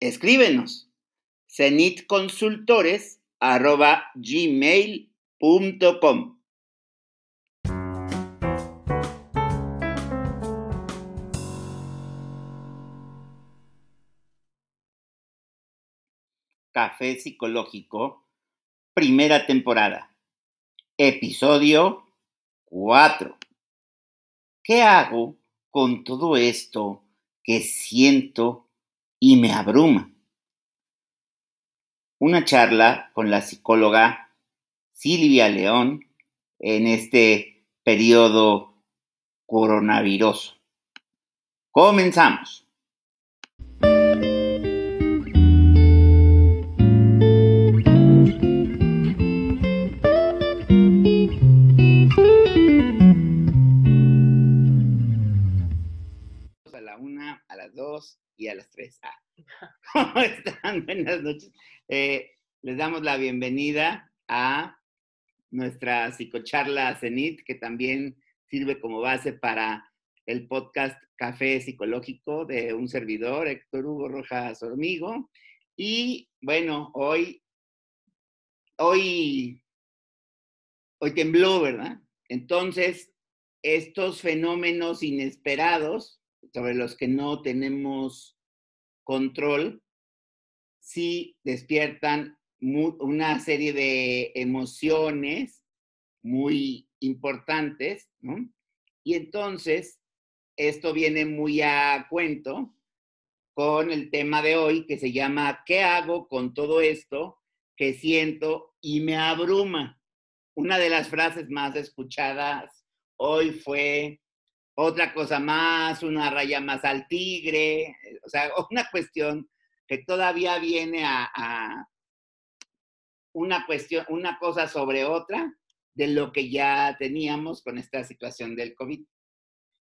Escríbenos. cenitconsultores.gmail.com Café Psicológico, primera temporada, episodio 4. ¿Qué hago con todo esto que siento y me abruma? Una charla con la psicóloga Silvia León en este periodo coronavirus. Comenzamos. Y a las 3. Ah. ¿Cómo están? Buenas noches. Eh, les damos la bienvenida a nuestra psicocharla CENIT, que también sirve como base para el podcast Café Psicológico de un servidor, Héctor Hugo Rojas Hormigo. Y bueno, hoy, hoy, hoy tembló, ¿verdad? Entonces, estos fenómenos inesperados sobre los que no tenemos control, sí despiertan una serie de emociones muy importantes. Y entonces, esto viene muy a cuento con el tema de hoy que se llama ¿Qué hago con todo esto que siento y me abruma? Una de las frases más escuchadas hoy fue otra cosa más, una raya más al tigre, eh, o sea, una cuestión que todavía viene a, una cuestión, una cosa sobre otra de lo que ya teníamos con esta situación del COVID.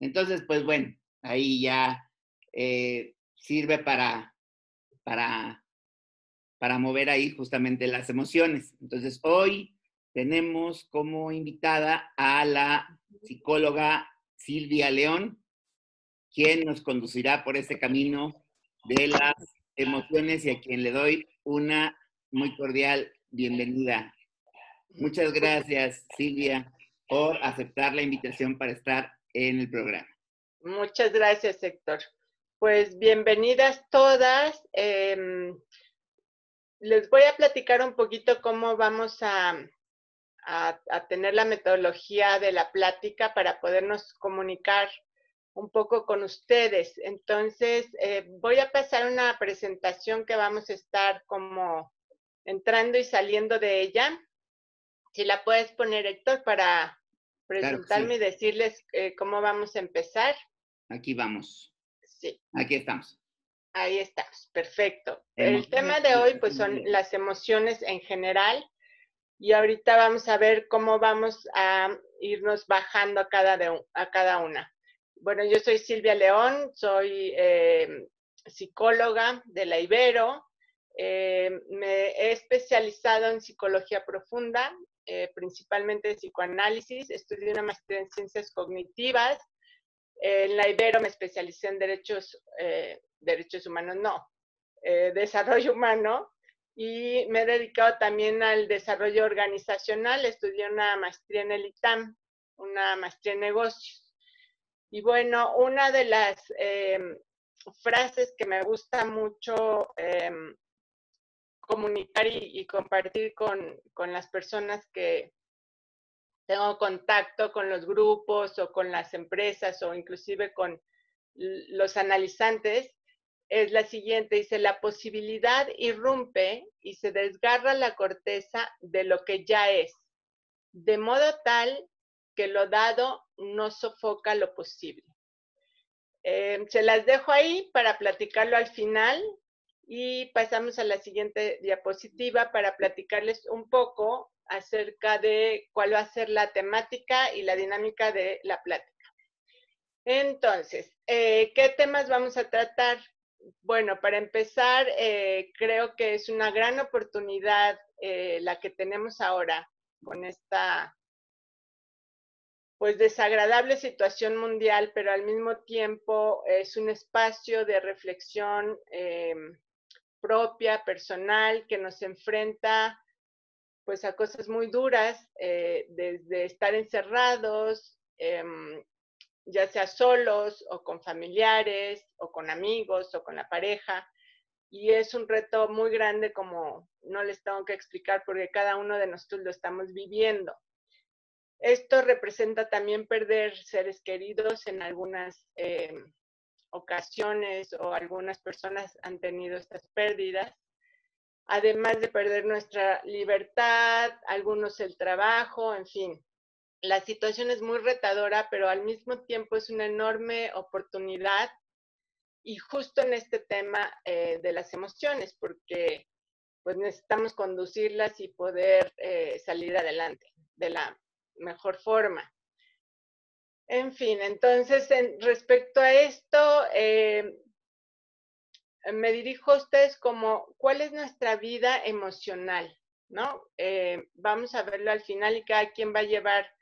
Entonces, pues bueno, ahí ya eh, sirve para, para, para mover ahí justamente las emociones. Entonces, hoy tenemos como invitada a la psicóloga Silvia León, quien nos conducirá por este camino de las emociones y a quien le doy una muy cordial bienvenida. Muchas gracias, Silvia, por aceptar la invitación para estar en el programa. Muchas gracias, Héctor. Pues bienvenidas todas. Em, les voy a platicar un poquito cómo vamos a, a, tener la metodología de la plática para podernos comunicar un poco con ustedes. Entonces, eh, voy a pasar una presentación que vamos a estar como entrando y saliendo de ella. Si la puedes poner, Héctor, para presentarme y decirles eh, cómo vamos a empezar. Aquí vamos. Sí. Aquí estamos. Ahí estamos, perfecto. El tema de hoy, pues, son las emociones en general y ahorita vamos a ver cómo vamos a irnos bajando a cada, a cada una. Bueno, yo soy Silvia León, soy eh, psicóloga de la Ibero, eh, me he especializado en psicología profunda, eh, principalmente en psicoanálisis, estudié una maestría en ciencias cognitivas, en la Ibero me especialicé en derechos, derechos humanos, no, desarrollo humano, y me he dedicado también al desarrollo organizacional. Estudié una maestría en el ITAM, una maestría en negocios. Y bueno, una de las em, frases que me gusta mucho em, comunicar y, compartir con, con, las personas que tengo contacto con los grupos o con las empresas o inclusive con los analizantes es la siguiente, dice, la posibilidad irrumpe y se desgarra la corteza de lo que ya es, de modo tal que lo dado no sofoca lo posible. Eh, se las dejo ahí para platicarlo al final y pasamos a la siguiente diapositiva para platicarles un poco acerca de cuál va a ser la temática y la dinámica de la plática. Entonces, eh, ¿qué temas vamos a tratar? Bueno, para empezar, eh, creo que es una gran oportunidad eh, la que tenemos ahora con esta pues desagradable situación mundial, pero al mismo tiempo es un espacio de reflexión propia, personal, que nos enfrenta pues a cosas muy duras, eh, desde estar encerrados, em, ya sea solos o con familiares o con amigos o con la pareja. Y es un reto muy grande como no les tengo que explicar porque cada uno de nosotros lo estamos viviendo. Esto representa también perder seres queridos en algunas em, ocasiones o algunas personas han tenido estas pérdidas además de perder nuestra libertad, algunos el trabajo, en fin. La situación es muy retadora, pero al mismo tiempo es una enorme oportunidad y justo en este tema eh, de las emociones, porque pues necesitamos conducirlas y poder eh, salir adelante de la mejor forma. En fin, entonces, respecto a esto, eh, me dirijo a ustedes como, ¿cuál es nuestra vida emocional? ¿No? Vamos a verlo al final y cada quien va a llevar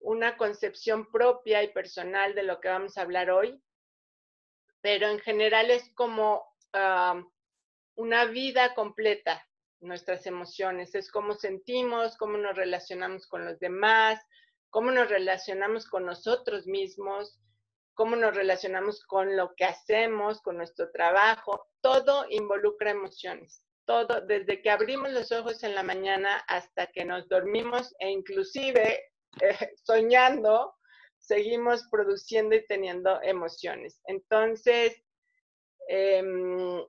una concepción propia y personal de lo que vamos a hablar hoy, pero en general es como una vida completa, nuestras emociones, es cómo sentimos, cómo nos relacionamos con los demás, cómo nos relacionamos con nosotros mismos, cómo nos relacionamos con lo que hacemos, con nuestro trabajo, todo involucra emociones. Todo, desde que abrimos los ojos en la mañana hasta que nos dormimos e inclusive soñando, seguimos produciendo y teniendo emociones. Entonces, em,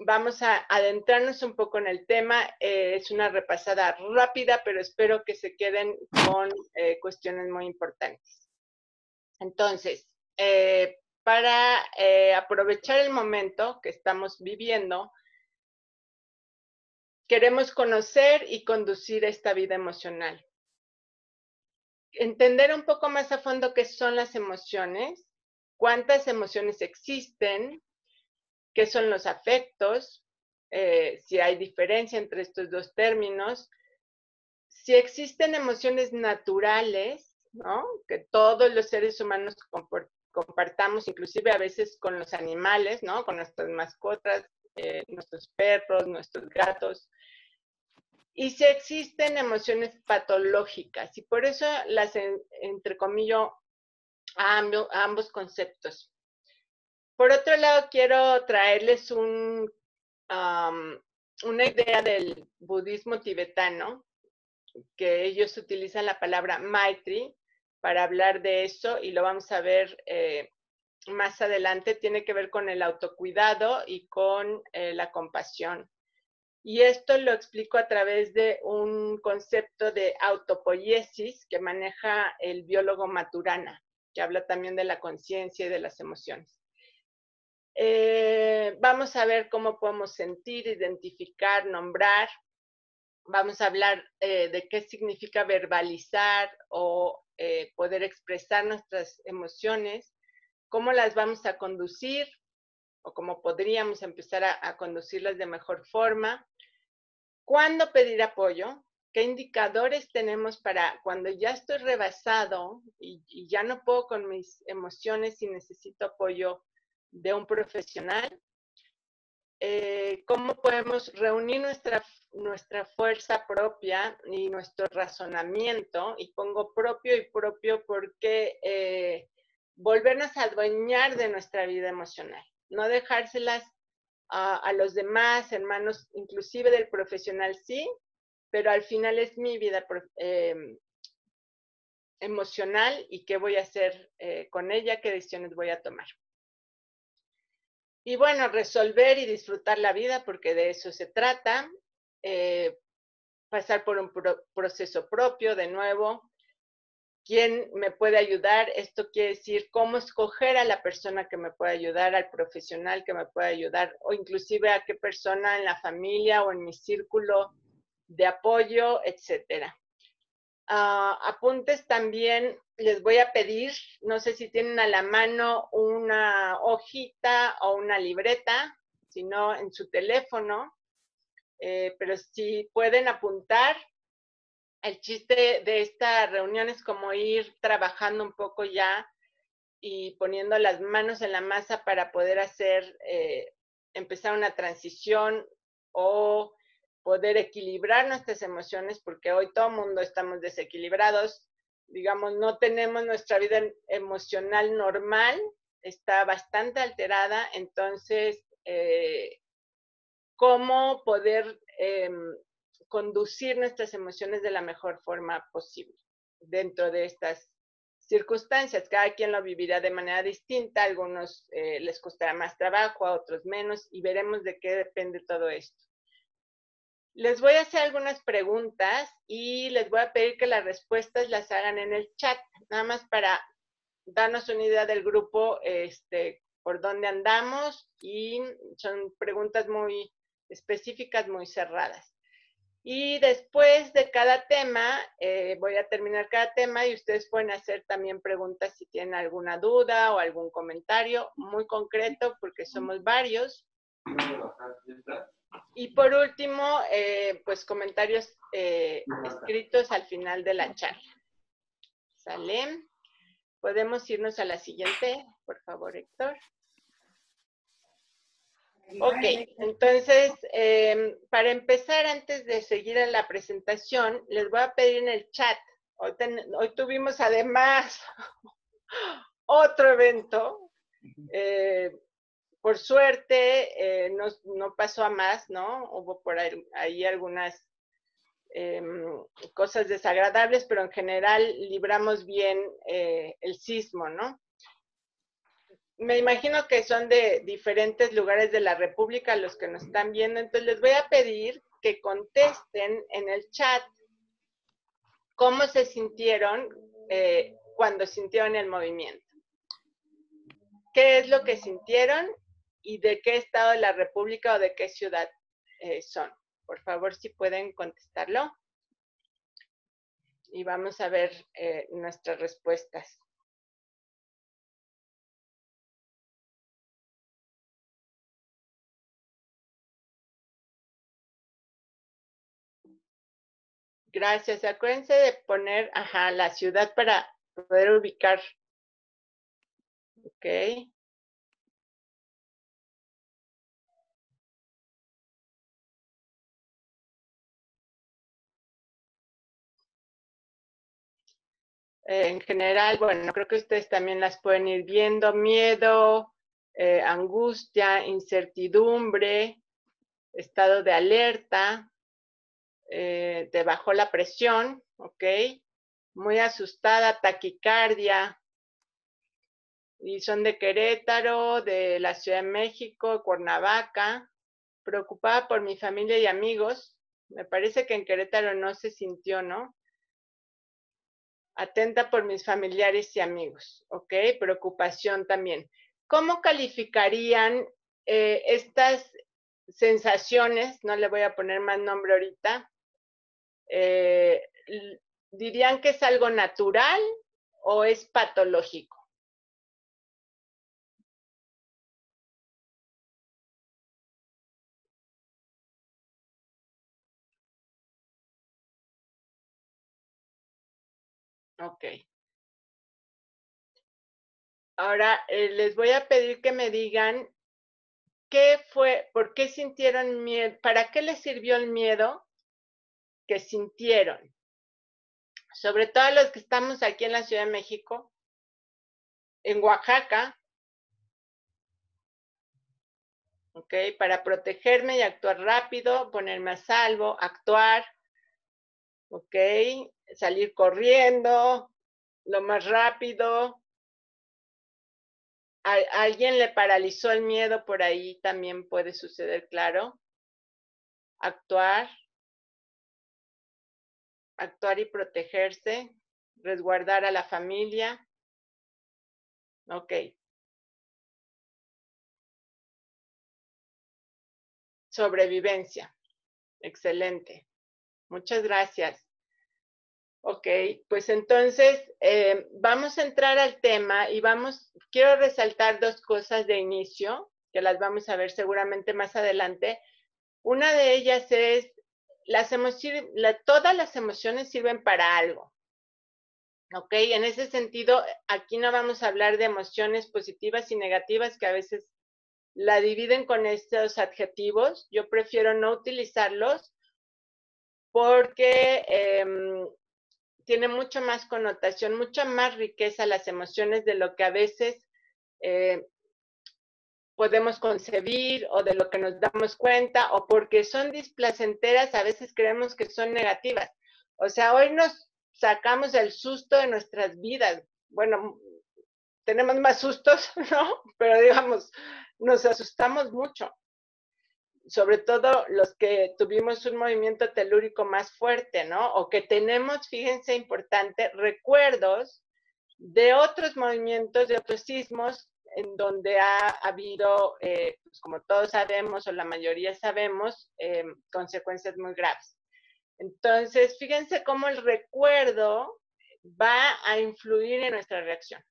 vamos a adentrarnos un poco en el tema. Eh, es una repasada rápida, pero espero que se queden con eh, cuestiones muy importantes. Entonces, eh, para aprovechar el momento que estamos viviendo, queremos conocer y conducir esta vida emocional. Entender un poco más a fondo qué son las emociones, cuántas emociones existen, qué son los afectos, eh, si hay diferencia entre estos dos términos, si existen emociones naturales, ¿no? Que todos los seres humanos compartamos inclusive a veces con los animales, ¿no? Con nuestras mascotas, eh, nuestros perros, nuestros gatos. Y si existen emociones patológicas, y por eso las entrecomillo a, a ambos conceptos. Por otro lado, quiero traerles un, una idea del budismo tibetano, que ellos utilizan la palabra Maitri, para hablar de eso y lo vamos a ver eh, más adelante, tiene que ver con el autocuidado y con eh, la compasión. Y esto lo explico a través de un concepto de autopoiesis que maneja el biólogo Maturana, que habla también de la conciencia y de las emociones. Eh, vamos a ver cómo podemos sentir, identificar, nombrar. Vamos a hablar de qué significa verbalizar o eh, poder expresar nuestras emociones, cómo las vamos a conducir o cómo podríamos empezar a, conducirlas de mejor forma, cuándo pedir apoyo, qué indicadores tenemos para cuando ya estoy rebasado y, ya no puedo con mis emociones y necesito apoyo de un profesional, eh, cómo podemos reunir nuestra nuestra fuerza propia y nuestro razonamiento, y pongo propio y propio porque eh, volvernos a adueñar de nuestra vida emocional, no dejárselas a, los demás, hermanos, inclusive del profesional, sí, pero al final es mi vida em, emocional y qué voy a hacer eh, con ella, qué decisiones voy a tomar. Y bueno, resolver y disfrutar la vida, porque de eso se trata. Eh, pasar por un proceso propio de nuevo, quién me puede ayudar. Esto quiere decir cómo escoger a la persona que me puede ayudar, al profesional que me puede ayudar, o inclusive a qué persona en la familia o en mi círculo de apoyo, etcétera. Ah, apuntes también les voy a pedir, no sé si tienen a la mano una hojita o una libreta, si no en su teléfono, eh, pero si pueden apuntar, el chiste de esta reunión es como ir trabajando un poco ya y poniendo las manos en la masa para poder hacer, eh, empezar una transición o poder equilibrar nuestras emociones, porque hoy todo el mundo estamos desequilibrados, digamos, no tenemos nuestra vida emocional normal, está bastante alterada, entonces, eh, ¿cómo poder em, conducir nuestras emociones de la mejor forma posible dentro de estas circunstancias? Cada quien lo vivirá de manera distinta, a algunos eh, les costará más trabajo, a otros menos, y veremos de qué depende todo esto. Les voy a hacer algunas preguntas y les voy a pedir que las respuestas las hagan en el chat, nada más para darnos una idea del grupo, este, por dónde andamos y son preguntas muy específicas, muy cerradas. Y después de cada tema, eh, voy a terminar cada tema y ustedes pueden hacer también preguntas si tienen alguna duda o algún comentario muy concreto, porque somos varios. Y por último, eh, pues comentarios eh, escritos al final de la charla. ¿Sale? Podemos irnos a la siguiente, por favor, Héctor. Ok, entonces, em, para empezar, antes de seguir en la presentación, les voy a pedir en el chat. Hoy, hoy tuvimos además otro evento. Eh, por suerte, eh, no, pasó a más, ¿no? Hubo por ahí, algunas em, cosas desagradables, pero en general libramos bien eh, el sismo, ¿no? Me imagino que son de diferentes lugares de la República los que nos están viendo, entonces les voy a pedir que contesten en el chat cómo se sintieron eh, cuando sintieron el movimiento. ¿Qué es lo que sintieron y de qué estado de la República o de qué ciudad eh, son. Por favor, si pueden contestarlo. Y vamos a ver eh, nuestras respuestas. Gracias. Acuérdense de poner, ajá, la ciudad para poder ubicar. Ok. en general, bueno, creo que ustedes también las pueden ir viendo, miedo, eh, angustia, incertidumbre, estado de alerta, eh, te bajó la presión, ¿ok? Muy asustada, taquicardia, y son de Querétaro, de la Ciudad de México, Cuernavaca, preocupada por mi familia y amigos. Me parece que en Querétaro no se sintió, ¿no? Atenta por mis familiares y amigos, ¿ok? Preocupación también. ¿Cómo calificarían eh, estas sensaciones? No le voy a poner más nombre ahorita. Eh, ¿Dirían que es algo natural o es patológico? Ok. Ahora eh, les voy a pedir que me digan qué fue, por qué sintieron miedo, para qué les sirvió el miedo que sintieron. Sobre todo los que estamos aquí en la Ciudad de México, en Oaxaca, ¿ok? Para protegerme y actuar rápido, ponerme a salvo, actuar, ¿ok? salir corriendo lo más rápido. Alguien le paralizó el miedo, por ahí también puede suceder, claro. Actuar. Actuar y protegerse. resguardar a la familia. Ok. Sobrevivencia. Excelente. Muchas gracias. Ok, pues entonces eh, vamos a entrar al tema y vamos, quiero resaltar dos cosas de inicio, que las vamos a ver seguramente más adelante. Una de ellas es, las emociones, todas las emociones sirven para algo. Ok, en ese sentido, aquí no vamos a hablar de emociones positivas y negativas que a veces la dividen con estos adjetivos. Yo prefiero no utilizarlos porque em, tiene mucho más connotación, mucha más riqueza las emociones de lo que a veces eh, podemos concebir o de lo que nos damos cuenta o porque son displacenteras, a veces creemos que son negativas. O sea, hoy nos sacamos el susto de nuestras vidas. Bueno, tenemos más sustos, ¿no? Pero digamos, nos asustamos mucho sobre todo los que tuvimos un movimiento telúrico más fuerte, ¿no? O que tenemos, fíjense, importante, recuerdos de otros movimientos, de otros sismos, en donde ha habido, eh, pues como todos sabemos, o la mayoría sabemos, eh, consecuencias muy graves. Entonces, fíjense cómo el recuerdo va a influir en nuestra reacción.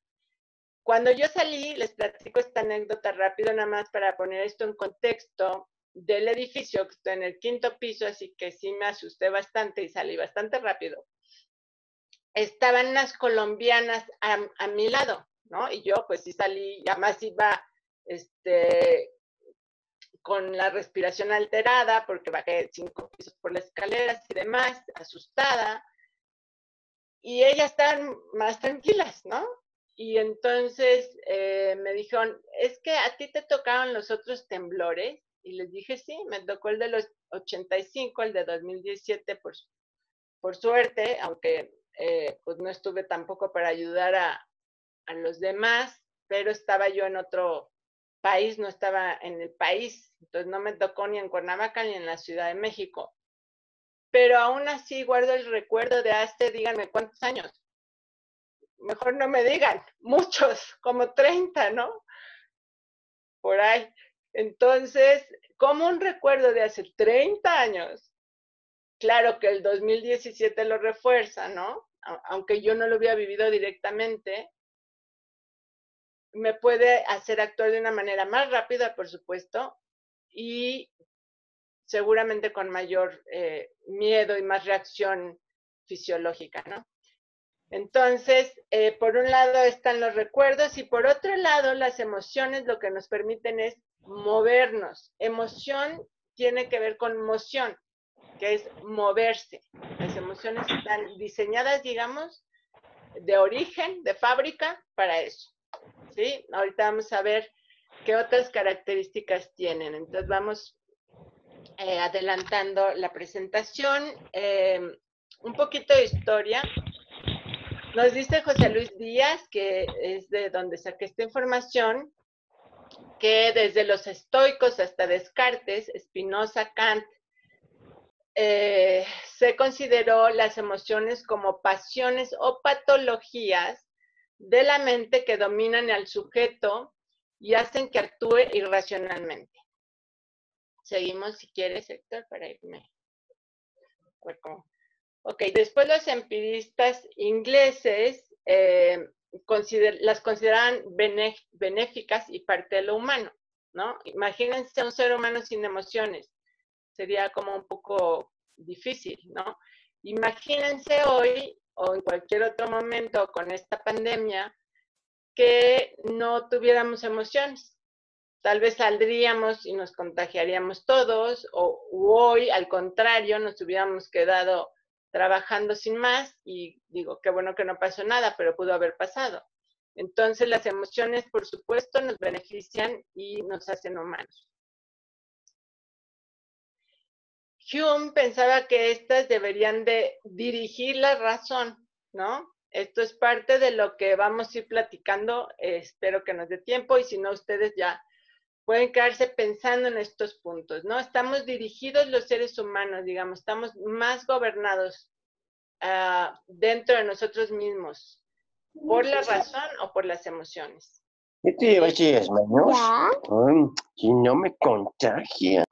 Cuando yo salí, les platico esta anécdota rápido, nada más para poner esto en contexto del edificio, que estoy en el quinto piso, así que sí me asusté bastante y salí bastante rápido. Estaban unas colombianas a, mi lado, ¿no? Y yo pues sí salí, además iba este, con la respiración alterada porque bajé cinco pisos por las escaleras y demás, asustada. Y ellas estaban más tranquilas, ¿no? Y entonces eh, me dijeron, es que a ti te tocaron los otros temblores y les dije, sí, me tocó el de los 85, el de 2017, por, por suerte, aunque eh, pues no estuve tampoco para ayudar a, a los demás, pero estaba yo en otro país, no estaba en el país, entonces no me tocó ni en Cuernavaca ni en la Ciudad de México. Pero aún así guardo el recuerdo de hace, díganme cuántos años. Mejor no me digan, muchos, como 30, ¿no? Por ahí. Entonces, como un recuerdo de hace 30 años, claro que el 2017 lo refuerza, ¿no? Aunque yo no lo hubiera vivido directamente, me puede hacer actuar de una manera más rápida, por supuesto, y seguramente con mayor eh, miedo y más reacción fisiológica, ¿no? Entonces, eh, por un lado están los recuerdos y por otro lado las emociones lo que nos permiten es movernos. Emoción tiene que ver con moción, que es moverse. Las emociones están diseñadas, digamos, de origen, de fábrica, para eso. ¿Sí? Ahorita vamos a ver qué otras características tienen. Entonces vamos eh, adelantando la presentación. Eh, un poquito de historia. Nos dice José Luis Díaz, que es de donde saqué esta información, que desde los estoicos hasta Descartes, Spinoza, Kant, eh, se consideró las emociones como pasiones o patologías de la mente que dominan al sujeto y hacen que actúe irracionalmente. Seguimos si quieres, Héctor, para irme. Ok, después los empiristas ingleses eh, las consideran benéficas y parte de lo humano, ¿no? Imagínense un ser humano sin emociones, sería como un poco difícil, ¿no? Imagínense hoy o en cualquier otro momento con esta pandemia que no tuviéramos emociones. Tal vez saldríamos y nos contagiaríamos todos, o hoy, al contrario, nos hubiéramos quedado trabajando sin más y digo, qué bueno que no pasó nada, pero pudo haber pasado. Entonces las emociones, por supuesto, nos benefician y nos hacen humanos. Hume pensaba que estas deberían de dirigir la razón, ¿no? Esto es parte de lo que vamos a ir platicando, espero que nos dé tiempo y si no, ustedes ya pueden quedarse pensando en estos puntos, ¿no? Estamos dirigidos los seres humanos, digamos, estamos más gobernados ah, dentro de nosotros mismos, por la razón o por las emociones. ¿Qué te manos? No me contagia.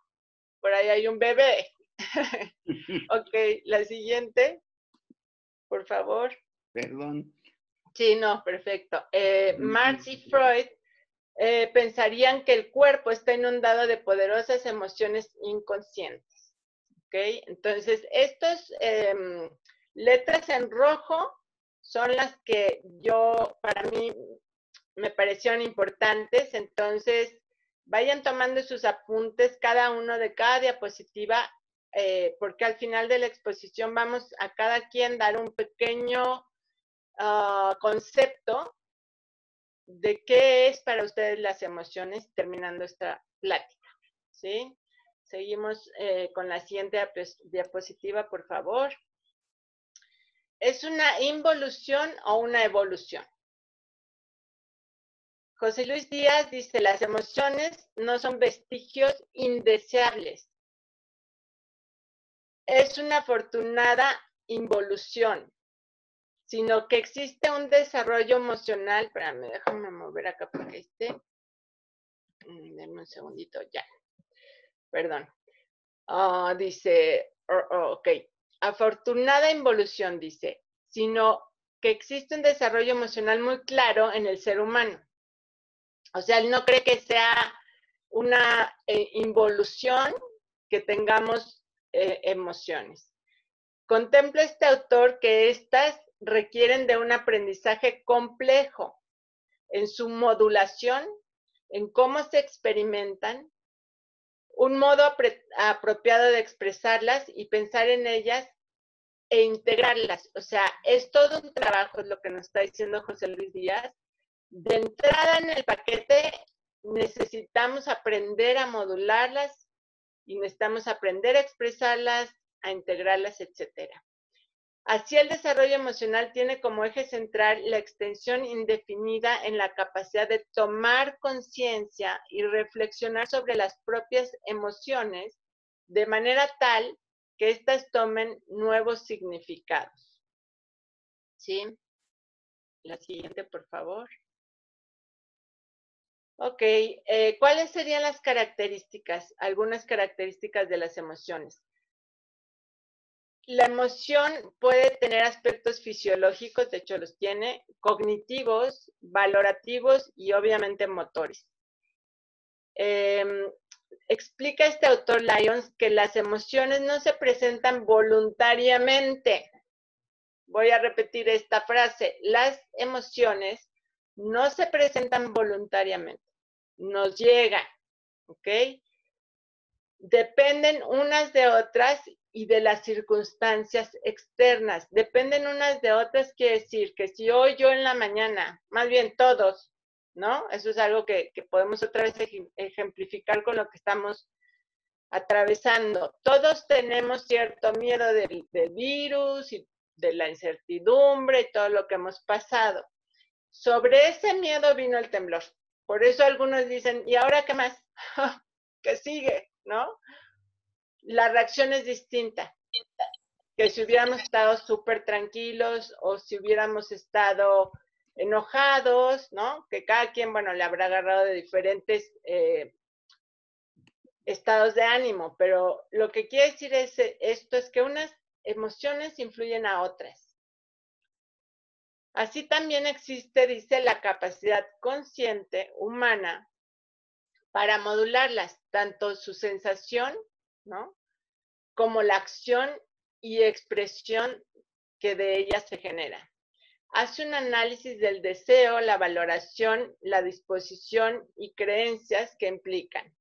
Por ahí hay un bebé. ok, la siguiente, por favor. Perdón. Sí, no, perfecto. Eh, Marx y Freud eh, pensarían que el cuerpo está inundado de poderosas emociones inconscientes. ¿Ok? Entonces, estas em, letras en rojo son las que yo, para mí, me parecieron importantes. Entonces, vayan tomando sus apuntes cada uno de cada diapositiva, eh, porque al final de la exposición vamos a cada quien dar un pequeño ah, concepto de qué es para ustedes las emociones terminando esta plática. ¿Sí? Seguimos eh, con la siguiente diapositiva, por favor. ¿Es una involución o una evolución? José Luis Díaz dice, las emociones no son vestigios indeseables. Es una afortunada involución, sino que existe un desarrollo emocional. Espérame, déjame mover acá para que esté. Mm, denme un segundito, ya. Perdón. Ah, dice, oh, ok, afortunada involución, dice, sino que existe un desarrollo emocional muy claro en el ser humano. O sea, él no cree que sea una eh, involución que tengamos eh, emociones. Contempla este autor que estas requieren de un aprendizaje complejo en su modulación, en cómo se experimentan, un modo apropiado de expresarlas y pensar en ellas e integrarlas. O sea, es todo un trabajo, es lo que nos está diciendo José Luis Díaz, de entrada en el paquete necesitamos aprender a modularlas y necesitamos aprender a expresarlas, a integrarlas, etcétera. Así el desarrollo emocional tiene como eje central la extensión indefinida en la capacidad de tomar conciencia y reflexionar sobre las propias emociones de manera tal que éstas tomen nuevos significados. ¿Sí? La siguiente, por favor. Ok, eh, ¿cuáles serían las características, algunas características de las emociones? La emoción puede tener aspectos fisiológicos, de hecho los tiene, cognitivos, valorativos y obviamente motores. Em, explica este autor Lyons que las emociones no se presentan voluntariamente. Voy a repetir esta frase. Las emociones no se presentan voluntariamente nos llega, ¿ok? Dependen unas de otras y de las circunstancias externas. Dependen unas de otras, quiere decir que si hoy yo en la mañana, más bien todos, ¿no? Eso es algo que, podemos otra vez ejemplificar con lo que estamos atravesando. Todos tenemos cierto miedo del, del virus y de la incertidumbre y todo lo que hemos pasado. Sobre ese miedo vino el temblor. Por eso algunos dicen, ¿y ahora qué más? ¿Qué sigue? ¿No? La reacción es distinta. Que si hubiéramos estado súper tranquilos o si hubiéramos estado enojados, ¿no? Que cada quien, bueno, le habrá agarrado de diferentes eh, estados de ánimo, pero lo que quiere decir es, esto es que unas emociones influyen a otras. Así también existe, dice, la capacidad consciente humana para modularlas, tanto su sensación, ¿no? Como la acción y expresión que de ellas se genera. Hace un análisis del deseo, la valoración, la disposición y creencias que implican.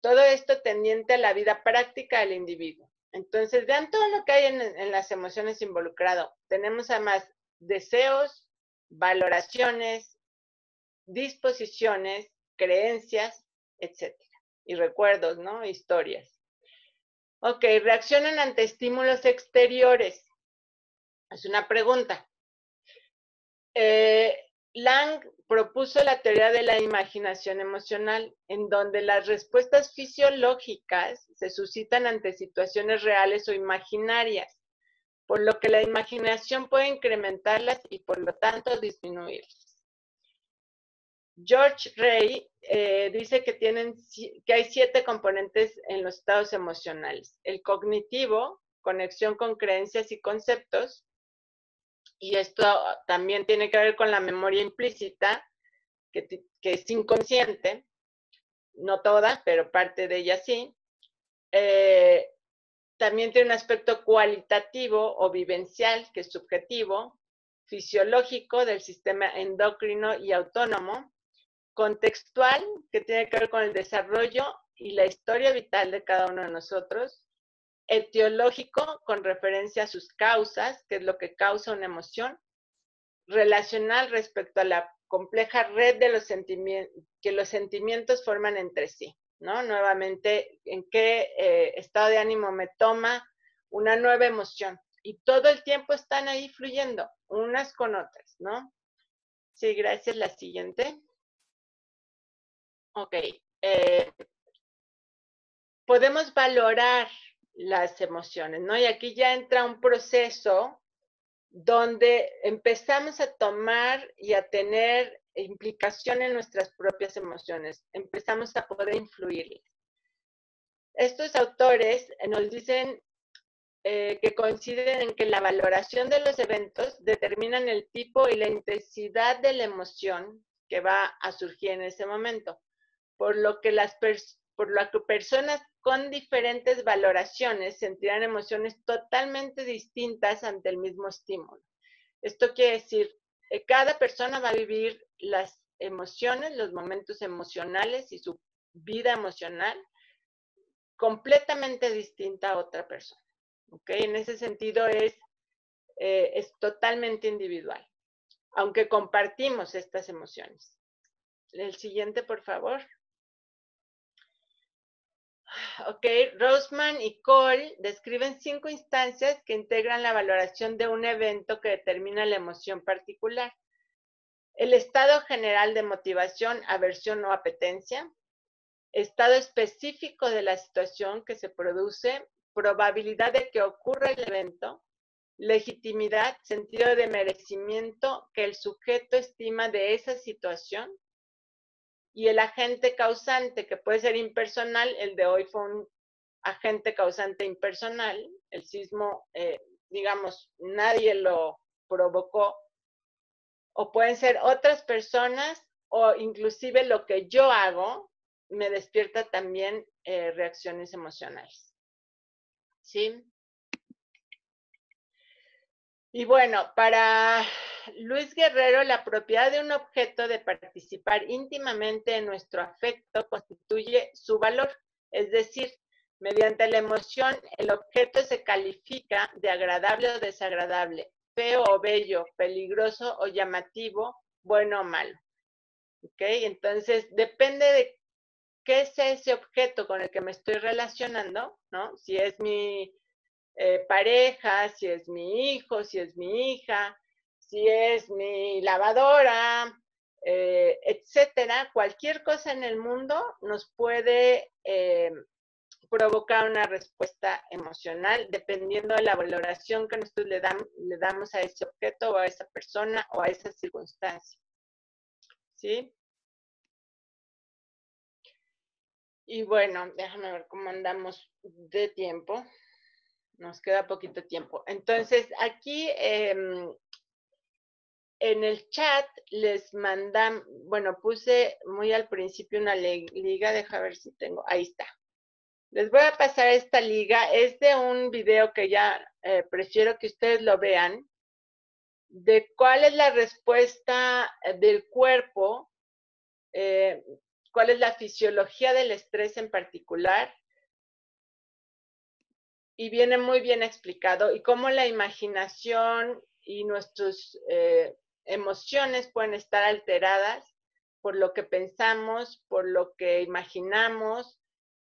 Todo esto tendiente a la vida práctica del individuo. Entonces, vean todo lo que hay en, las emociones involucrado. Tenemos además deseos, valoraciones, disposiciones, creencias, etc. Y recuerdos, ¿no? Historias. Ok, reaccionan ante estímulos exteriores. Es una pregunta. Eh, Lang propuso la teoría de la imaginación emocional, en donde las respuestas fisiológicas se suscitan ante situaciones reales o imaginarias por lo que la imaginación puede incrementarlas y por lo tanto disminuirlas. George Ray eh, dice que, tienen, que hay siete componentes en los estados emocionales. El cognitivo, conexión con creencias y conceptos, y esto también tiene que ver con la memoria implícita, que, es inconsciente, no toda, pero parte de ella sí. Eh, también tiene un aspecto cualitativo o vivencial, que es subjetivo, fisiológico del sistema endocrino y autónomo, contextual, que tiene que ver con el desarrollo y la historia vital de cada uno de nosotros, etiológico, con referencia a sus causas, que es lo que causa una emoción, relacional respecto a la compleja red de los sentimientos que los sentimientos forman entre sí, ¿no? Nuevamente, en qué eh, estado de ánimo me toma una nueva emoción. Y todo el tiempo están ahí fluyendo, unas con otras, ¿no? Sí, gracias. La siguiente. Ok. Eh, podemos valorar las emociones, ¿no? Y aquí ya entra un proceso donde empezamos a tomar y a tener implicación en nuestras propias emociones, empezamos a poder influirles. Estos autores nos dicen eh, que coinciden en que la valoración de los eventos determinan el tipo y la intensidad de la emoción que va a surgir en ese momento, por lo que las por lo que personas con diferentes valoraciones sentirán emociones totalmente distintas ante el mismo estímulo. Esto quiere decir, cada persona va a vivir las emociones, los momentos emocionales y su vida emocional completamente distinta a otra persona. En ese sentido es, eh, es totalmente individual, aunque compartimos estas emociones. El siguiente, por favor. Ok, Roseman y Cole describen cinco instancias que integran la valoración de un evento que determina la emoción particular. El estado general de motivación, aversión o apetencia, estado específico de la situación que se produce, probabilidad de que ocurra el evento, legitimidad, sentido de merecimiento que el sujeto estima de esa situación, y el agente causante, que puede ser impersonal, el de hoy fue un agente causante impersonal, el sismo, eh, digamos, nadie lo provocó, o pueden ser otras personas, o inclusive lo que yo hago me despierta también eh, reacciones emocionales. ¿Sí? Y bueno, para Luis Guerrero, la propiedad de un objeto de participar íntimamente en nuestro afecto constituye su valor, es decir, mediante la emoción el objeto se califica de agradable o desagradable, feo o bello, peligroso o llamativo, bueno o malo. ¿Ok? Entonces, depende de qué es ese objeto con el que me estoy relacionando, ¿no? Si es mi eh, pareja, si es mi hijo, si es mi hija, si es mi lavadora, eh, etcétera, cualquier cosa en el mundo nos puede eh, provocar una respuesta emocional dependiendo de la valoración que nosotros le, damos a ese objeto o a esa persona o a esa circunstancia. ¿Sí? Y bueno, déjame ver cómo andamos de tiempo. Nos queda poquito tiempo. Entonces, aquí em, en el chat les mandan, bueno, puse muy al principio una liga, deja ver si tengo, ahí está. Les voy a pasar esta liga, es de un video que ya eh, prefiero que ustedes lo vean, de cuál es la respuesta eh, del cuerpo, eh, cuál es la fisiología del estrés en particular, y viene muy bien explicado, y cómo la imaginación y nuestros emociones pueden estar alteradas por lo que pensamos, por lo que imaginamos,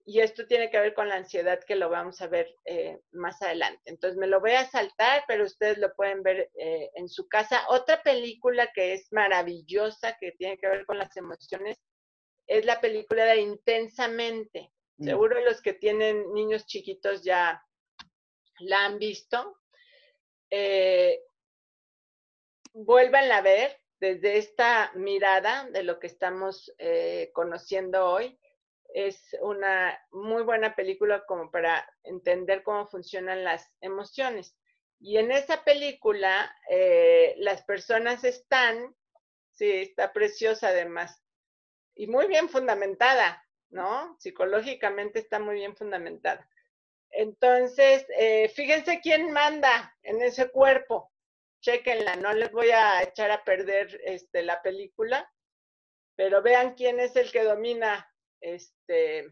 y esto tiene que ver con la ansiedad que lo vamos a ver eh, más adelante. Entonces me lo voy a saltar, pero ustedes lo pueden ver eh, en su casa. Otra película que es maravillosa, que tiene que ver con las emociones, es la película de Intensamente. Mm. Seguro los que tienen niños chiquitos ya la han visto. eh, vuelvan a ver desde esta mirada de lo que estamos eh, conociendo hoy. Es una muy buena película como para entender cómo funcionan las emociones. Y en esa película, eh, las personas están, sí, está preciosa además, y muy bien fundamentada, ¿no? Psicológicamente está muy bien fundamentada. Entonces, eh, fíjense quién manda en ese cuerpo. Chequenla, no les voy a echar a perder este, la película, pero vean quién es el que domina este,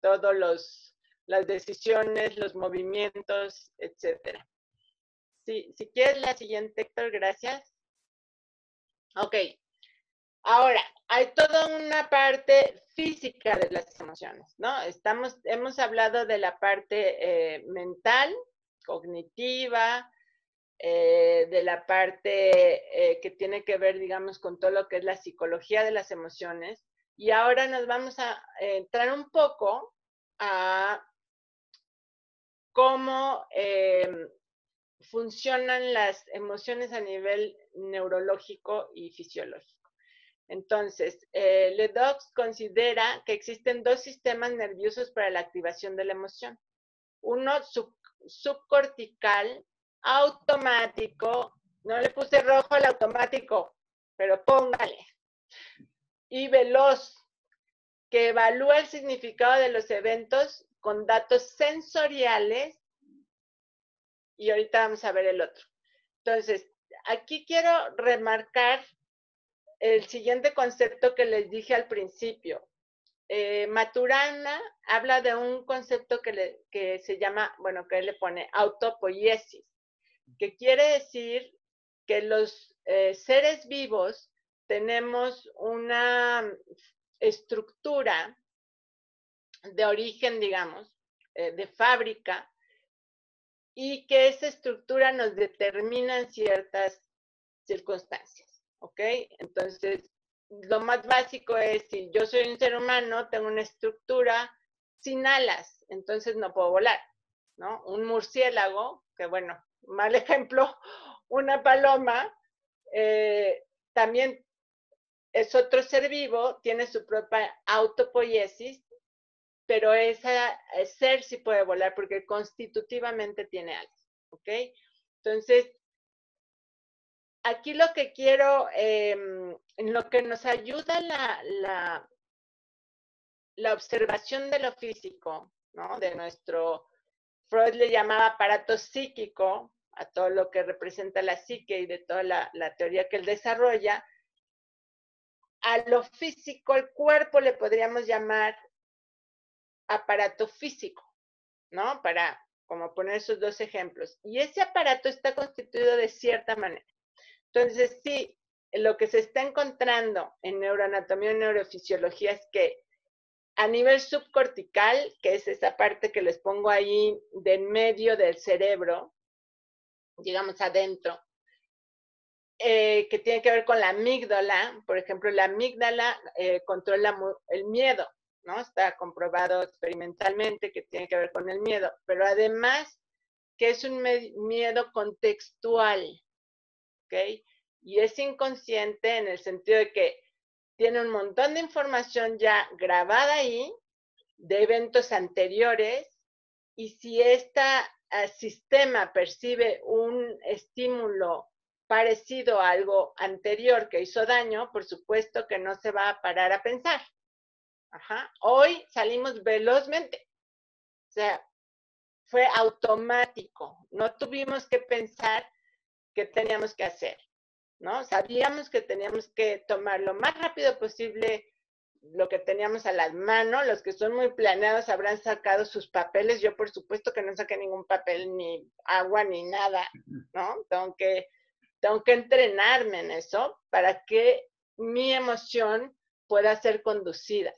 todos los las decisiones, los movimientos, etcétera. Si, si quieres la siguiente, Héctor, gracias. Ok. Ahora, hay toda una parte física de las emociones, ¿no? Estamos, hemos hablado de la parte eh, mental, cognitiva, eh, de la parte eh, que tiene que ver, digamos, con todo lo que es la psicología de las emociones. Y ahora nos vamos a entrar un poco a cómo funcionan las emociones a nivel neurológico y fisiológico. Entonces, eh, Ledox considera que existen dos sistemas nerviosos para la activación de la emoción. Uno subcortical, automático, no le puse rojo al automático, pero póngale. Y veloz, que evalúa el significado de los eventos con datos sensoriales. Y ahorita vamos a ver el otro. Entonces, aquí quiero remarcar el siguiente concepto que les dije al principio. Eh, Maturana habla de un concepto que, se llama, bueno, que él le pone autopoiesis, que quiere decir que los eh, seres vivos tenemos una estructura de origen, digamos, eh, de fábrica, y que esa estructura nos determina en ciertas circunstancias. ¿Ok? Entonces, lo más básico es, si yo soy un ser humano, tengo una estructura sin alas, entonces no puedo volar, ¿no? Un murciélago, que bueno, mal ejemplo, una paloma, eh, también es otro ser vivo, tiene su propia autopoiesis, pero ese ser sí puede volar porque constitutivamente tiene alas, ¿ok? Entonces, aquí lo que quiero, em, en lo que nos ayuda la, la, observación de lo físico, ¿no? De nuestro, Freud le llamaba aparato psíquico, a todo lo que representa la psique y de toda la, la teoría que él desarrolla, a lo físico, el cuerpo le podríamos llamar aparato físico, ¿no? Para como poner esos dos ejemplos. Y ese aparato está constituido de cierta manera. Entonces, sí, lo que se está encontrando en neuroanatomía y neurofisiología es que a nivel subcortical, que es esa parte que les pongo ahí de en medio del cerebro, digamos adentro, eh, que tiene que ver con la amígdala, por ejemplo, la amígdala eh, controla el miedo, ¿no? Está comprobado experimentalmente que tiene que ver con el miedo, pero además que es un miedo contextual, y es inconsciente en el sentido de que tiene un montón de información ya grabada ahí de eventos anteriores y si este sistema percibe un estímulo parecido a algo anterior que hizo daño, por supuesto que no se va a parar a pensar. Hoy salimos velozmente. O sea, fue automático. No tuvimos que pensar que teníamos que hacer, ¿no? Sabíamos que teníamos que tomar lo más rápido posible lo que teníamos a las manos, los que son muy planeados habrán sacado sus papeles, yo por supuesto que no saqué ningún papel, ni agua, ni nada, ¿no? Tengo que, tengo que entrenarme en eso para que mi emoción pueda ser conducida,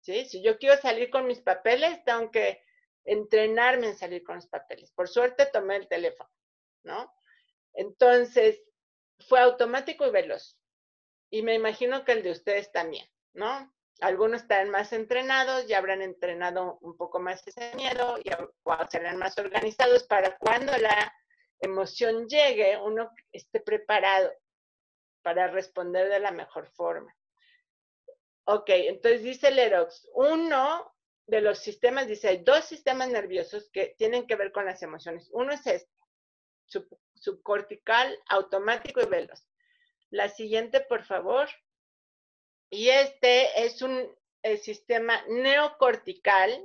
¿sí? Si yo quiero salir con mis papeles, tengo que entrenarme en salir con los papeles. Por suerte tomé el teléfono, ¿no? Entonces, fue automático y veloz. Y me imagino que el de ustedes también, ¿no? Algunos estarán más entrenados, ya habrán entrenado un poco más ese miedo, ya serán más organizados para cuando la emoción llegue, uno esté preparado para responder de la mejor forma. Ok, entonces dice Lerox, uno de los sistemas, dice, hay dos sistemas nerviosos que tienen que ver con las emociones. Uno es este, subcortical, automático y veloz. La siguiente, por favor. Y este es un sistema neocortical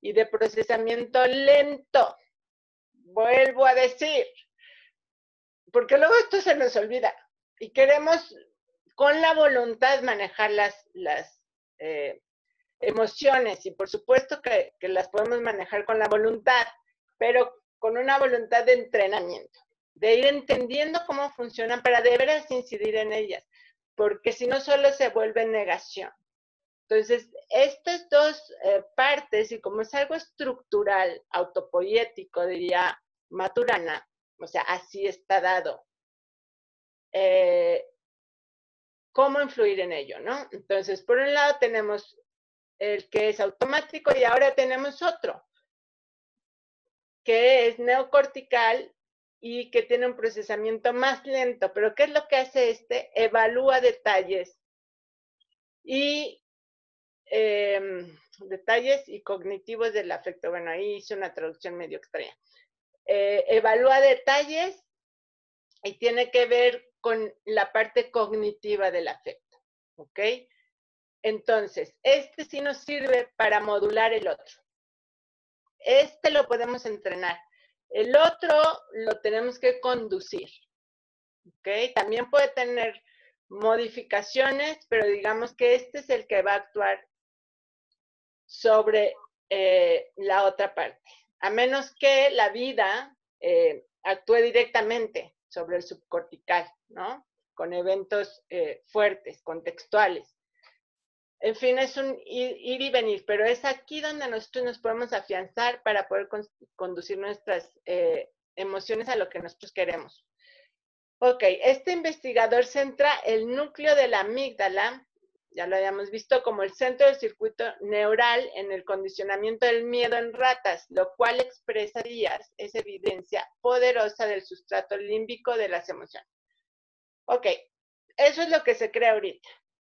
y de procesamiento lento. Vuelvo a decir, porque luego esto se nos olvida y queremos con la voluntad manejar las, las eh, emociones y por supuesto que, que las podemos manejar con la voluntad, pero con una voluntad de entrenamiento, de ir entendiendo cómo funcionan para de veras incidir en ellas, porque si no solo se vuelve negación. Entonces, estas dos eh, partes, y como es algo estructural, autopoético, diría Maturana, o sea, así está dado, eh, ¿cómo influir en ello, no? Entonces, por un lado tenemos el que es automático y ahora tenemos otro, que es neocortical y que tiene un procesamiento más lento. Pero ¿qué es lo que hace este? Evalúa detalles y em, detalles y cognitivos del afecto. Bueno, ahí hice una traducción medio extraña. Eh, evalúa detalles y tiene que ver con la parte cognitiva del afecto. ¿Ok? Entonces, este sí nos sirve para modular el otro. Este lo podemos entrenar. El otro lo tenemos que conducir. También puede tener modificaciones, pero digamos que este es el que va a actuar sobre eh, la otra parte. A menos que la vida eh, actúe directamente sobre el subcortical, ¿no? Con eventos eh, fuertes, contextuales. En fin, es un ir, y venir, pero es aquí donde nosotros nos podemos afianzar para poder conducir nuestras eh, emociones a lo que nosotros queremos. Ok, este investigador centra el núcleo de la amígdala, ya lo habíamos visto, como el centro del circuito neural en el condicionamiento del miedo en ratas, lo cual expresa días, es evidencia poderosa del sustrato límbico de las emociones. Ok, eso es lo que se cree ahorita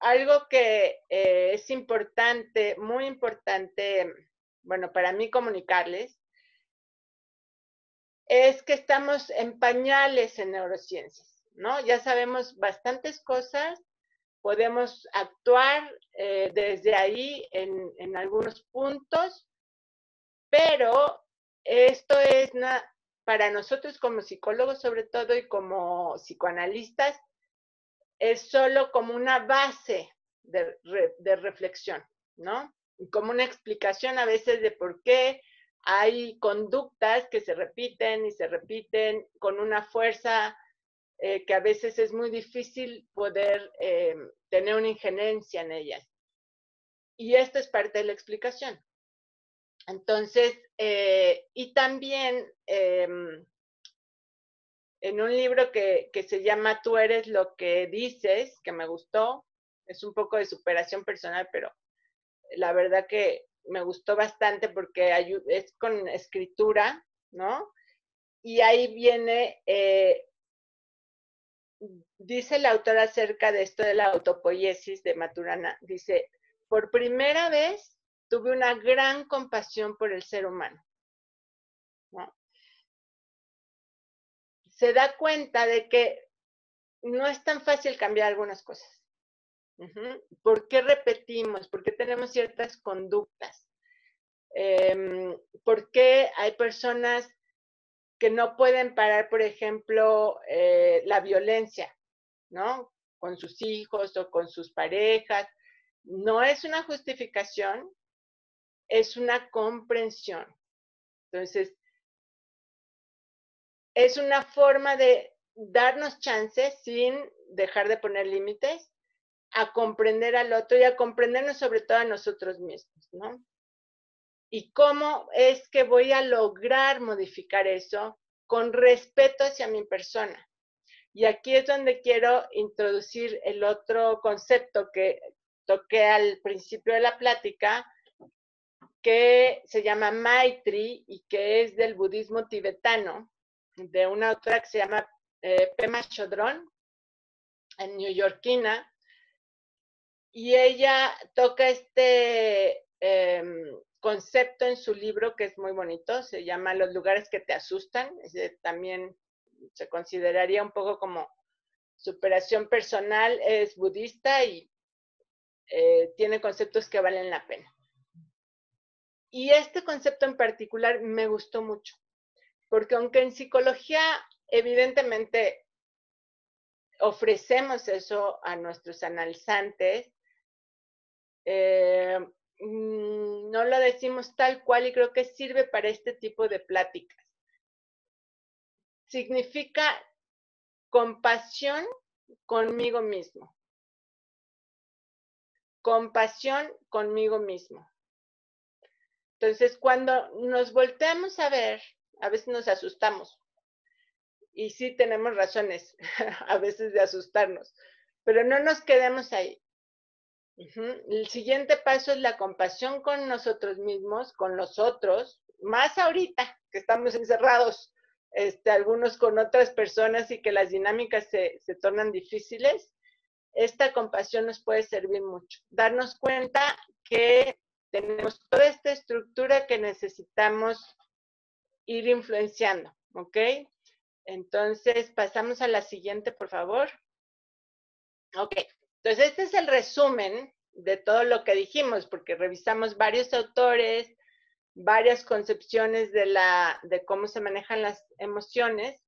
algo que eh, es importante, muy importante, bueno, para mí comunicarles, es que estamos en pañales en neurociencias, ¿no? Ya sabemos bastantes cosas, podemos actuar eh, desde ahí en, en, algunos puntos, pero esto es para nosotros como psicólogos sobre todo y como psicoanalistas, es solo como una base de, reflexión, ¿no? Y como una explicación a veces de por qué hay conductas que se repiten y se repiten con una fuerza eh, que a veces es muy difícil poder eh, tener una injerencia en ellas. Y esto es parte de la explicación. Entonces, eh, y también em, en un libro que, se llama Tú eres lo que dices, que me gustó, es un poco de superación personal, pero la verdad que me gustó bastante porque es con escritura, ¿no? Y ahí viene, eh, dice la autora acerca de esto de la autopoiesis de Maturana, dice, por primera vez tuve una gran compasión por el ser humano. Se da cuenta de que no es tan fácil cambiar algunas cosas. ¿Por qué repetimos? ¿Por qué tenemos ciertas conductas? Em, ¿Por qué hay personas que no pueden parar, por ejemplo, eh, la violencia, ¿no? Con sus hijos o con sus parejas. No es una justificación, es una comprensión. Entonces, es una forma de darnos chances sin dejar de poner límites a comprender al otro y a comprendernos sobre todo a nosotros mismos, ¿no? Y cómo es que voy a lograr modificar eso con respeto hacia mi persona. Y aquí es donde quiero introducir el otro concepto que toqué al principio de la plática, que se llama Maitri y que es del budismo tibetano, de una autora que se llama eh, Pema Chodron, en neoyorquina, y ella toca este em, concepto en su libro que es muy bonito, se llama Los lugares que te asustan, también se consideraría un poco como superación personal, es budista y eh, tiene conceptos que valen la pena. Y este concepto en particular me gustó mucho, porque aunque en psicología evidentemente ofrecemos eso a nuestros analizantes, eh, mm, no lo decimos tal cual y creo que sirve para este tipo de pláticas. Significa compasión conmigo mismo. Compasión conmigo mismo. Entonces, cuando nos volteamos a ver, a veces nos asustamos. Y sí tenemos razones a veces de asustarnos, pero no nos quedemos ahí. El siguiente paso es la compasión con nosotros mismos, con los otros, más ahorita que estamos encerrados, este, algunos con otras personas y que las dinámicas se, se tornan difíciles. Esta compasión nos puede servir mucho. Darnos cuenta que tenemos toda esta estructura que necesitamos ir influenciando, ¿ok? Entonces, pasamos a la siguiente, por favor. Ok, entonces este es el resumen de todo lo que dijimos, porque revisamos varios autores, varias concepciones de, la, de cómo se manejan las emociones.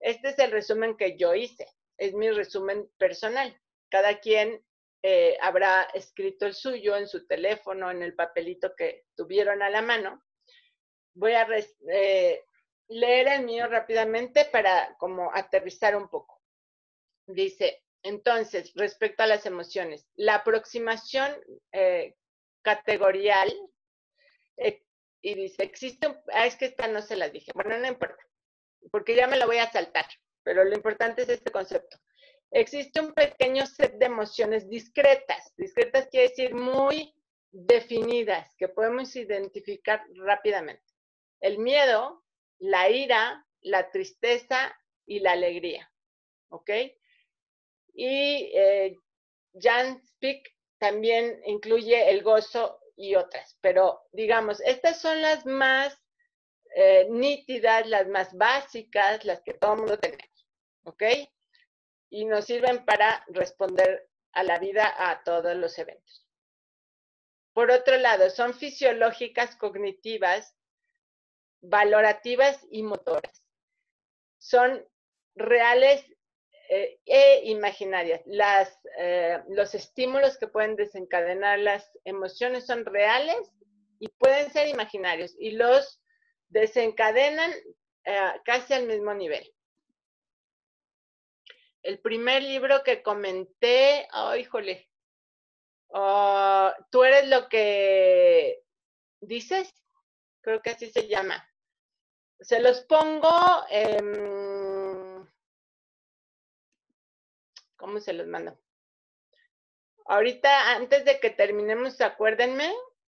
Este es el resumen que yo hice, es mi resumen personal. Cada quien eh, habrá escrito el suyo en su teléfono, en el papelito que tuvieron a la mano. Voy a eh, leer el mío rápidamente para como aterrizar un poco. Dice, entonces, respecto a las emociones, la aproximación eh, categorial, y dice, existe un, ah, es que esta no se la dije, bueno, no importa, porque ya me la voy a saltar, pero lo importante es este concepto existe un pequeño set de emociones discretas. Discretas quiere decir muy definidas, que podemos identificar rápidamente. El miedo, la ira, la tristeza y la alegría. ¿Ok? Y eh, Jan Speak también incluye el gozo y otras, pero digamos, estas son las más eh, nítidas, las más básicas, las que todo el mundo tenemos. ¿Ok? y nos sirven para responder a la vida a todos los eventos. Por otro lado, son fisiológicas, cognitivas, valorativas y motoras. Son reales eh, e imaginarias. Las, eh, los estímulos que pueden desencadenar las emociones son reales y pueden ser imaginarios y los desencadenan eh, casi al mismo nivel el primer libro que comenté, oh, híjole, ah, tú eres lo que dices, creo que así se llama. Se los pongo, ¿cómo se los mando? Ahorita, antes de que terminemos, acuérdenme,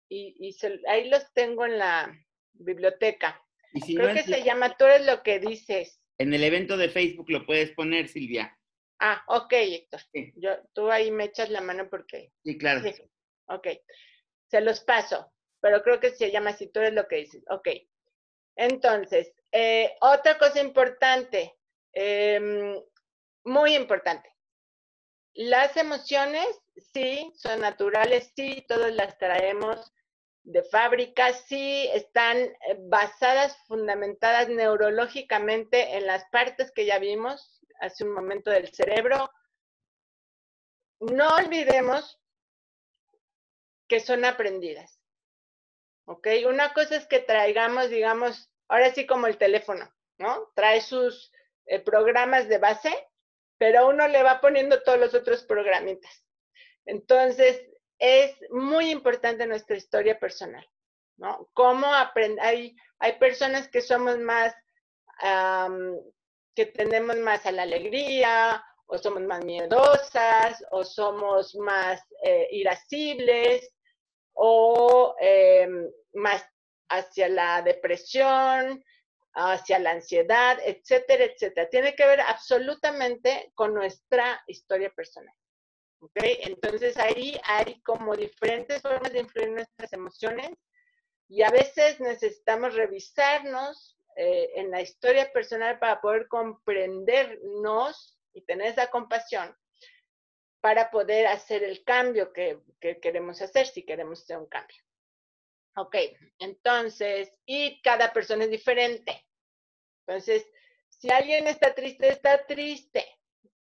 y, ahí los tengo en la biblioteca. Creo que se llama Tú eres lo que dices. En el evento de Facebook lo puedes poner, Silvia. Ah, ok, Héctor. Yo, tú ahí me echas la mano porque... Sí, claro. Ok. Se los paso, pero creo que se llama así, tú eres lo que dices. Ok. Entonces, eh, otra cosa importante, em, muy importante. Las emociones, sí, son naturales, sí, todas las traemos de fábrica, sí, están eh, basadas, fundamentadas neurológicamente en las partes que ya vimos, hace un momento del cerebro. No olvidemos que son aprendidas. ¿Ok? Una cosa es que traigamos, digamos, ahora sí como el teléfono, ¿no? Trae sus eh, programas de base, pero uno le va poniendo todos los otros programitas. Entonces, es muy importante nuestra historia personal, ¿no? Cómo aprender, hay, hay personas que somos más que tendemos más a la alegría, o somos más miedosas, o somos más eh, irascibles, o em, más hacia la depresión, hacia la ansiedad, etcétera, etcétera. Tiene que ver absolutamente con nuestra historia personal. Entonces ahí hay como diferentes formas de influir en nuestras emociones y a veces necesitamos revisarnos eh, en la historia personal para poder comprendernos y tener esa compasión para poder hacer el cambio que, que queremos hacer, si queremos hacer un cambio. Ok, entonces, y cada persona es diferente. Entonces, si alguien está triste, está triste.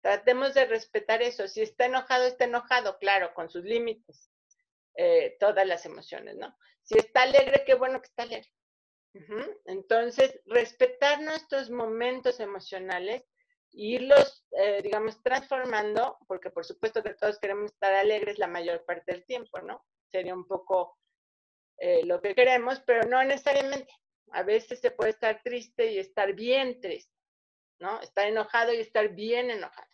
Tratemos de respetar eso. Si está enojado, está enojado, claro, con sus límites. Eh, todas las emociones, ¿no? Si está alegre, qué bueno que está alegre. Entonces, respetar nuestros momentos emocionales irlos, eh, digamos, transformando, porque por supuesto que todos queremos estar alegres la mayor parte del tiempo, ¿no? Sería un poco eh, lo que queremos, pero no necesariamente. A veces se puede estar triste y estar bien triste, ¿no? Estar enojado y estar bien enojado.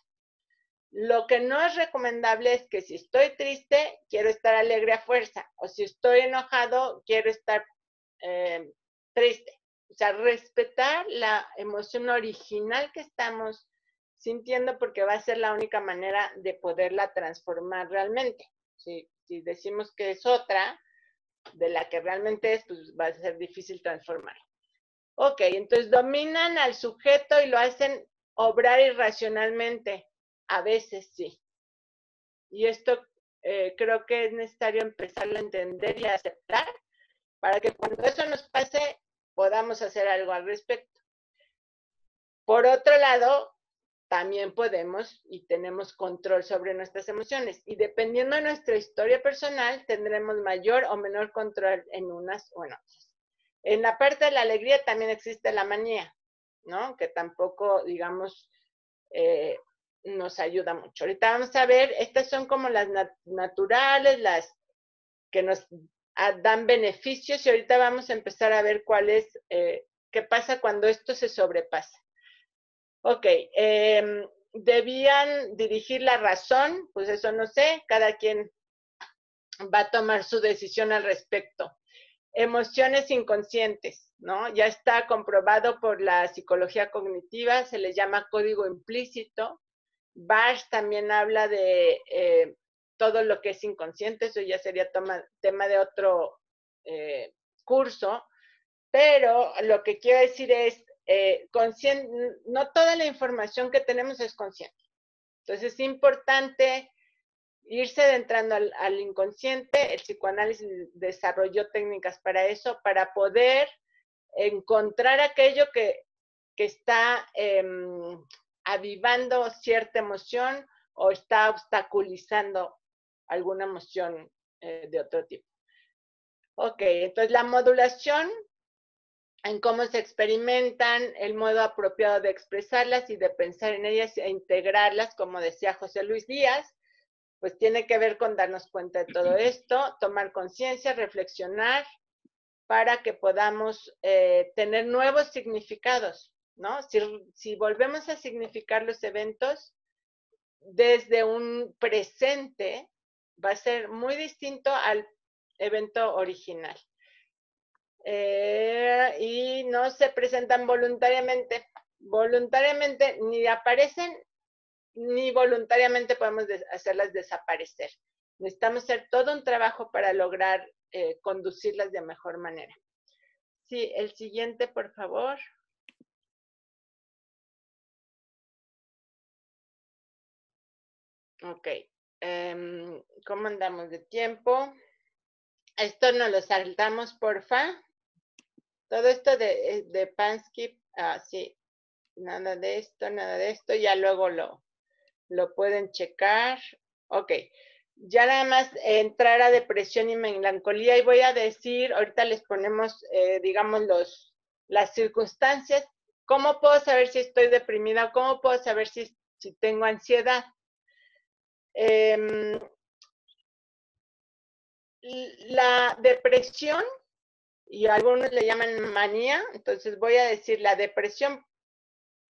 Lo que no es recomendable es que si estoy triste, quiero estar alegre a fuerza, o si estoy enojado, quiero estar eh, triste. O sea, respetar la emoción original que estamos sintiendo porque va a ser la única manera de poderla transformar realmente. Si, si decimos que es otra, de la que realmente es, pues va a ser difícil transformar. Ok, entonces dominan al sujeto y lo hacen obrar irracionalmente. A veces sí. Y esto eh, creo que es necesario empezar a entender y a aceptar para que cuando eso nos pase podamos hacer algo al respecto. Por otro lado, también podemos y tenemos control sobre nuestras emociones. Y dependiendo de nuestra historia personal, tendremos mayor o menor control en unas o en otras. En la parte de la alegría también existe la manía, ¿no? Que tampoco, digamos, eh, nos ayuda mucho. Ahorita vamos a ver, estas son como las naturales, las que nos dan beneficios y ahorita vamos a empezar a ver cuál es, eh, qué pasa cuando esto se sobrepasa. Ok, em, debían dirigir la razón, pues eso no sé, cada quien va a tomar su decisión al respecto. Emociones inconscientes, ¿no? Ya está comprobado por la psicología cognitiva, se le llama código implícito. Bach también habla de eh, todo lo que es inconsciente, eso ya sería tema de otro eh, curso, pero lo que quiero decir es, eh, no toda la información que tenemos es consciente. Entonces es importante irse adentrando al, inconsciente. El psicoanálisis desarrolló técnicas para eso, para poder encontrar aquello que, está em, avivando cierta emoción o está obstaculizando alguna emoción eh, de otro tipo. Ok, entonces la modulación en cómo se experimentan, el modo apropiado de expresarlas y de pensar en ellas e integrarlas, como decía José Luis Díaz, pues tiene que ver con darnos cuenta de todo esto, tomar conciencia, reflexionar, para que podamos eh, tener nuevos significados, ¿no? Si, si volvemos a significar los eventos desde un presente, va a ser muy distinto al evento original. Eh, y no se presentan voluntariamente. Voluntariamente ni aparecen ni voluntariamente podemos hacerlas desaparecer. Necesitamos hacer todo un trabajo para lograr eh, conducirlas de mejor manera. Sí, el siguiente, por favor. Ok. Em, ¿Cómo andamos de tiempo? Esto nos lo saltamos, porfa. Todo esto de, eh, de Pansky, ah, sí, nada de esto, nada de esto, ya luego lo, lo pueden checar. Ok, ya nada más entrar a depresión y melancolía y voy a decir, ahorita les ponemos, eh, digamos, los, las circunstancias. ¿Cómo puedo saber si estoy deprimida? ¿Cómo puedo saber si, si tengo ansiedad? Em, la depresión y algunos le llaman manía, entonces voy a decir la depresión,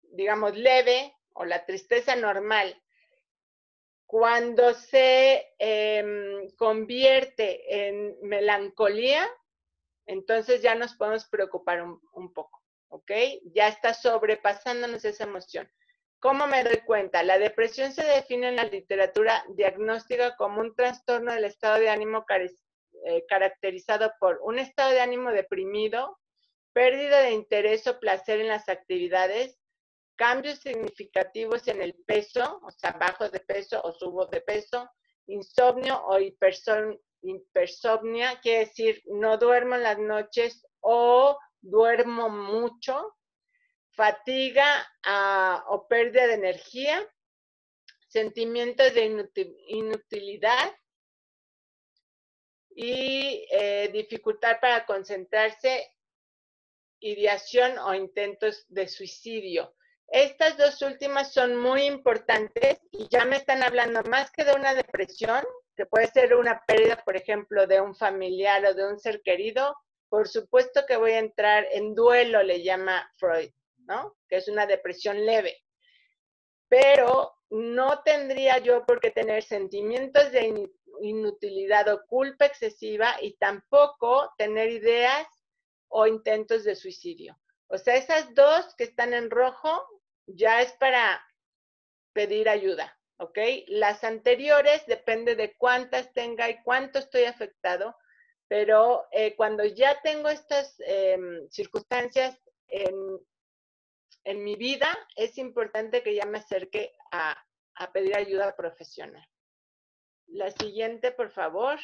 digamos, leve o la tristeza normal, cuando se em, convierte en melancolía, entonces ya nos podemos preocupar un, poco. ¿ok? Ya está sobrepasándonos esa emoción. ¿Cómo me doy cuenta? La depresión se define en la literatura diagnóstica como un trastorno del estado de ánimo eh, caracterizado por un estado de ánimo deprimido, pérdida de interés o placer en las actividades, cambios significativos en el peso, o sea, bajo de peso o subo de peso, insomnio o hipersomnia, quiere decir no duermo en las noches o duermo mucho, fatiga ah, o pérdida de energía, sentimientos de inutilidad y eh, dificultad para concentrarse, ideación o intentos de suicidio. Estas dos últimas son muy importantes y ya me están hablando más que de una depresión, que puede ser una pérdida, por ejemplo, de un familiar o de un ser querido. Por supuesto que voy a entrar en duelo, le llama Freud, ¿no? Que es una depresión leve. Pero no tendría yo por qué tener sentimientos de inutilidad o culpa excesiva y tampoco tener ideas o intentos de suicidio. O sea, esas dos que están en rojo ya es para pedir ayuda, ¿ok? Las anteriores depende de cuántas tenga y cuánto estoy afectado, pero eh, cuando ya tengo estas em, circunstancias en, mi vida, es importante que ya me acerque a, a pedir ayuda profesional. La siguiente, por favor.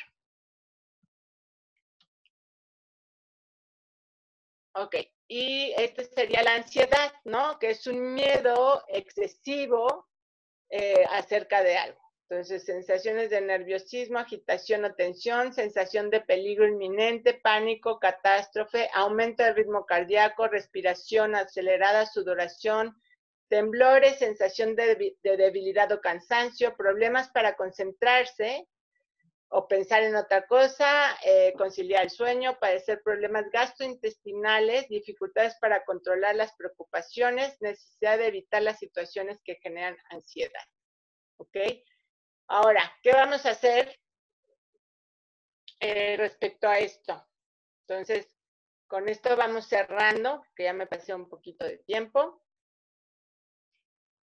Ok, y esta sería la ansiedad, ¿no? Que es un miedo excesivo eh, acerca de algo. Entonces, sensaciones de nerviosismo, agitación o tensión, sensación de peligro inminente, pánico, catástrofe, aumento del ritmo cardíaco, respiración acelerada, sudoración, temblores, sensación de debilidad o cansancio, problemas para concentrarse, o pensar en otra cosa, eh, conciliar el sueño, padecer problemas gastrointestinales, dificultades para controlar las preocupaciones, necesidad de evitar las situaciones que generan ansiedad. ¿Ok? Ahora, ¿qué vamos a hacer eh, respecto a esto? Entonces, con esto vamos cerrando, que ya me pasé un poquito de tiempo.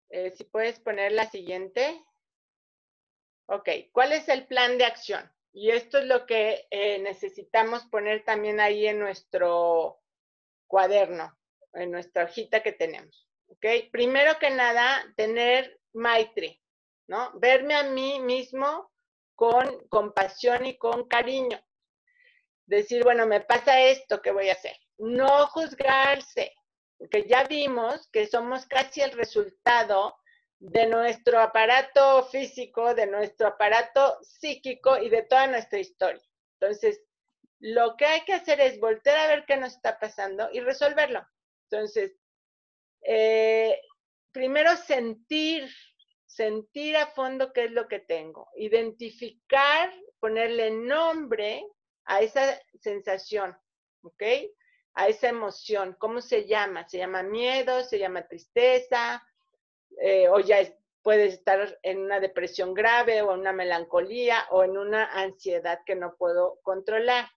Eh, si puedes poner la siguiente. Ok, ¿cuál es el plan de acción? Y esto es lo que eh, necesitamos poner también ahí en nuestro cuaderno, en nuestra hojita que tenemos. ¿Ok? Primero que nada, tener maitri, ¿no? Verme a mí mismo con compasión y con cariño. Decir, bueno, me pasa esto, ¿qué voy a hacer? No juzgarse, porque ya vimos que somos casi el resultado de nuestro aparato físico, de nuestro aparato psíquico y de toda nuestra historia. Entonces, lo que hay que hacer es volver a ver qué nos está pasando y resolverlo. Entonces, eh, primero sentir, sentir a fondo qué es lo que tengo, identificar, ponerle nombre a esa sensación, ¿ok? A esa emoción, ¿cómo se llama? Se llama miedo, se llama tristeza, eh, o ya puedes estar en una depresión grave o en una melancolía o en una ansiedad que no puedo controlar.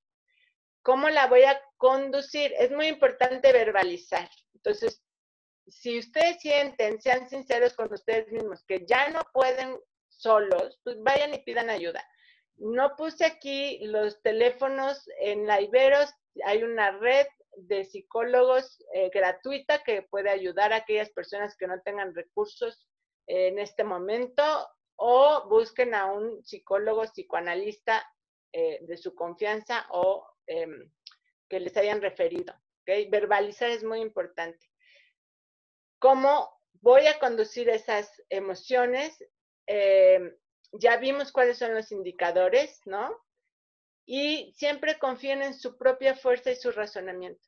¿Cómo la voy a conducir? Es muy importante verbalizar. Entonces, si ustedes sienten, sean sinceros con ustedes mismos, que ya no pueden solos, pues vayan y pidan ayuda. No puse aquí los teléfonos en la Iberos, hay una red de psicólogos eh, gratuita que puede ayudar a aquellas personas que no tengan recursos en este momento o busquen a un psicólogo psicoanalista eh, de su confianza o em, que les hayan referido. Verbalizar es muy importante. ¿Cómo voy a conducir esas emociones? Em, ya vimos cuáles son los indicadores, ¿no? y siempre confíen en su propia fuerza y su razonamiento.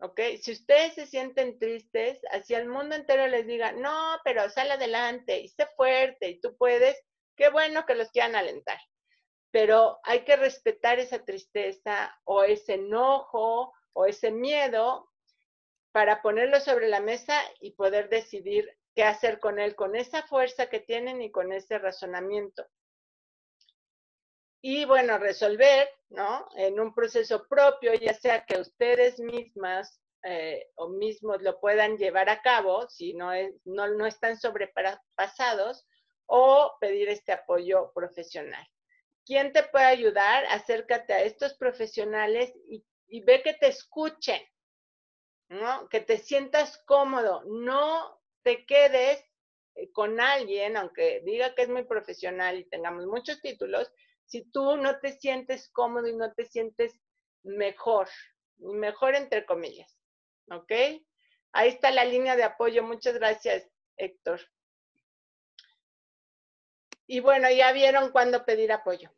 ¿Ok? Si ustedes se sienten tristes, hacia el mundo entero les diga, no, pero sal adelante y sé fuerte y tú puedes, qué bueno que los quieran alentar. Pero hay que respetar esa tristeza o ese enojo o ese miedo para ponerlo sobre la mesa y poder decidir qué hacer con él, con esa fuerza que tienen y con ese razonamiento y bueno, resolver, ¿no? En un proceso propio, ya sea que ustedes mismas eh, o mismos lo puedan llevar a cabo si no, es, no, no están sobrepasados o pedir este apoyo profesional. ¿Quién te puede ayudar? Acércate a estos profesionales y, y ve que te escuchen, ¿no? Que te sientas cómodo, no te quedes eh, con alguien, aunque diga que es muy profesional y tengamos muchos títulos, si tú no te sientes cómodo y no te sientes mejor, mejor entre comillas, ¿ok? Ahí está la línea de apoyo. Muchas gracias, Héctor. Y bueno, ya vieron cuándo pedir apoyo.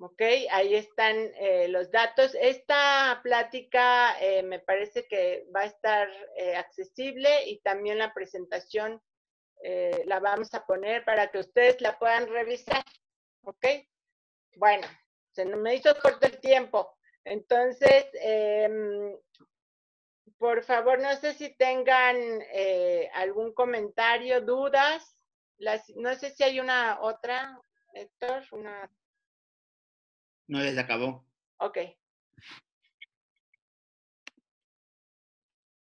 ¿Ok? Ahí están eh, los datos. Esta plática eh, me parece que va a estar accesible y también la presentación eh, la vamos a poner para que ustedes la puedan revisar. ¿Ok? Bueno, se me hizo corto el tiempo. Entonces, em, por favor, no sé si tengan eh, algún comentario, dudas. no sé si hay una otra, Héctor, una. No, les acabó. Ok.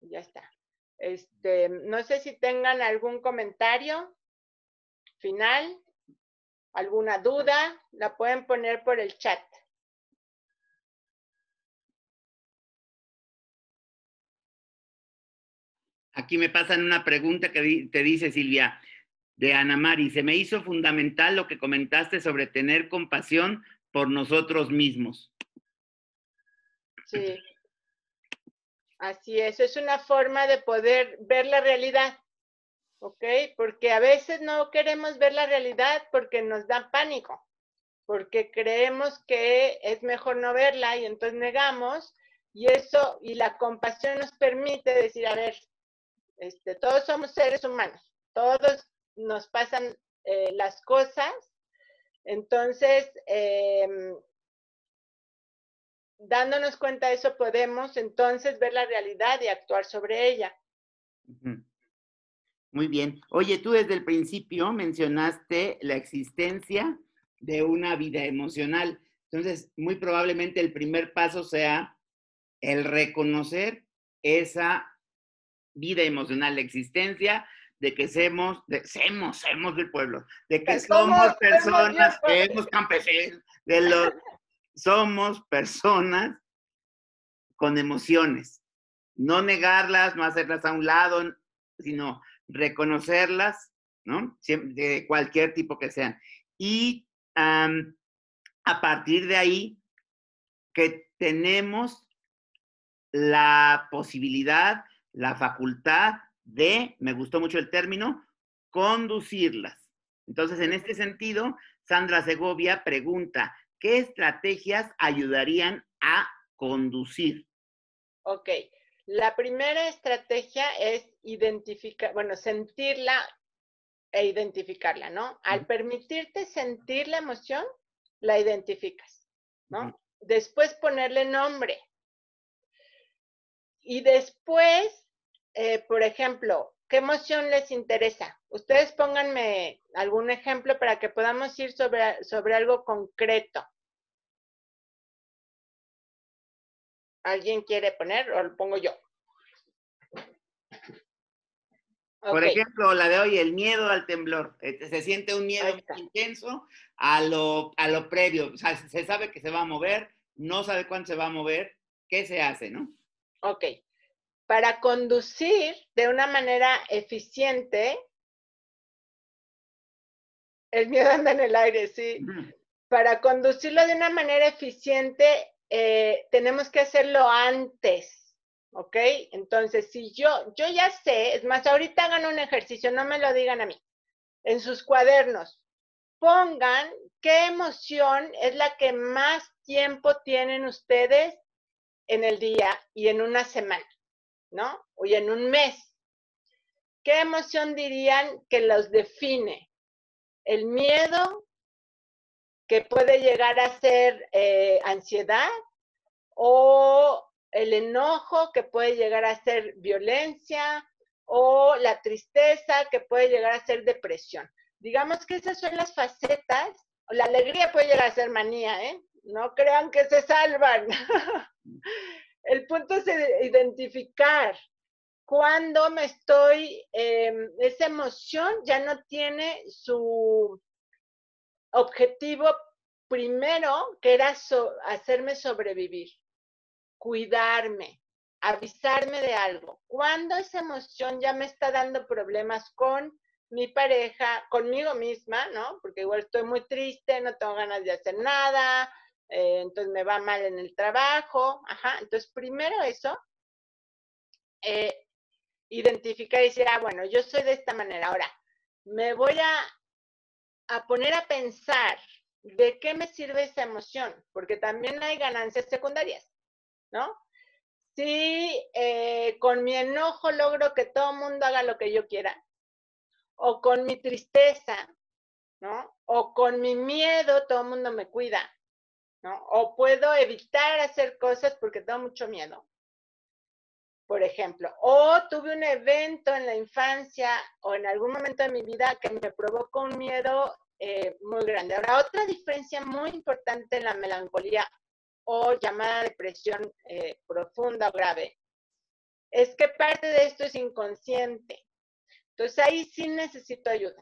Ya está. Este, no sé si tengan algún comentario final, alguna duda, la pueden poner por el chat. Aquí me pasan una pregunta que te dice Silvia de Ana Mari. Se me hizo fundamental lo que comentaste sobre tener compasión por nosotros mismos. Sí, Así es, es una forma de poder ver la realidad, ¿ok? Porque a veces no queremos ver la realidad porque nos da pánico, porque creemos que es mejor no verla y entonces negamos y eso, y la compasión nos permite decir, a ver, este, todos somos seres humanos, todos nos pasan eh, las cosas, entonces, eh, dándonos cuenta de eso, podemos entonces ver la realidad y actuar sobre ella. Muy bien. Oye, tú desde el principio mencionaste la existencia de una vida emocional. Entonces, muy probablemente el primer paso sea el reconocer esa vida emocional, la existencia de que somos, de, somos, somos del pueblo, de que somos, personas, que somos campesinos, de los, somos personas con emociones. No negarlas, no hacerlas a un lado, sino reconocerlas, ¿no? De cualquier tipo que sean. Y a partir de ahí, que tenemos la posibilidad, la facultad de, me gustó mucho el término, conducirlas. Entonces, en este sentido, Sandra Segovia pregunta, ¿qué estrategias ayudarían a conducir? Ok, la primera estrategia es identificar, bueno, sentirla e identificarla, ¿no? Al permitirte sentir la emoción, la identificas, ¿no? Después ponerle nombre. Y después, eh, por ejemplo, ¿qué emoción les interesa? Ustedes pónganme algún ejemplo para que podamos ir sobre, sobre algo concreto. ¿Alguien quiere poner o lo pongo yo? Por ejemplo, la de hoy, el miedo al temblor. Este, se siente un miedo intenso a lo, a lo previo. O sea, se sabe que se va a mover, no sabe cuándo se va a mover. ¿Qué se hace, no? Ok. Para conducir de una manera eficiente, el miedo anda en el aire, sí. Para conducirlo de una manera eficiente, eh, tenemos que hacerlo antes, ¿ok? Entonces, si yo, yo ya sé, es más, ahorita hagan un ejercicio, no me lo digan a mí, en sus cuadernos, pongan qué emoción es la que más tiempo tienen ustedes en el día y en una semana, ¿no? O en un mes. ¿Qué emoción dirían que los define? ¿El miedo, que puede llegar a ser eh, ansiedad o el enojo que puede llegar a ser violencia o la tristeza que puede llegar a ser depresión. Digamos que esas son las facetas, la alegría puede llegar a ser manía, ¿eh? No crean que se salvan. el punto es identificar cuando me estoy, em, esa emoción ya no tiene su objetivo primero, que era hacerme sobrevivir, cuidarme, avisarme de algo. Cuando esa emoción ya me está dando problemas con mi pareja, conmigo misma, ¿no? Porque igual estoy muy triste, no tengo ganas de hacer nada, eh, entonces me va mal en el trabajo, ajá. Entonces, primero eso, eh, identificar y decir, ah, bueno, yo soy de esta manera. Ahora, me voy a, a poner a pensar de qué me sirve esa emoción, porque también hay ganancias secundarias, ¿no? Si eh, con mi enojo logro que todo el mundo haga lo que yo quiera, o con mi tristeza, ¿no? O con mi miedo todo el mundo me cuida, ¿no? O puedo evitar hacer cosas porque tengo mucho miedo por ejemplo, o tuve un evento en la infancia o en algún momento de mi vida que me provocó un miedo eh, muy grande. Ahora, otra diferencia muy importante en la melancolía o llamada depresión eh, profunda o grave es que parte de esto es inconsciente. Entonces ahí sí necesito ayuda.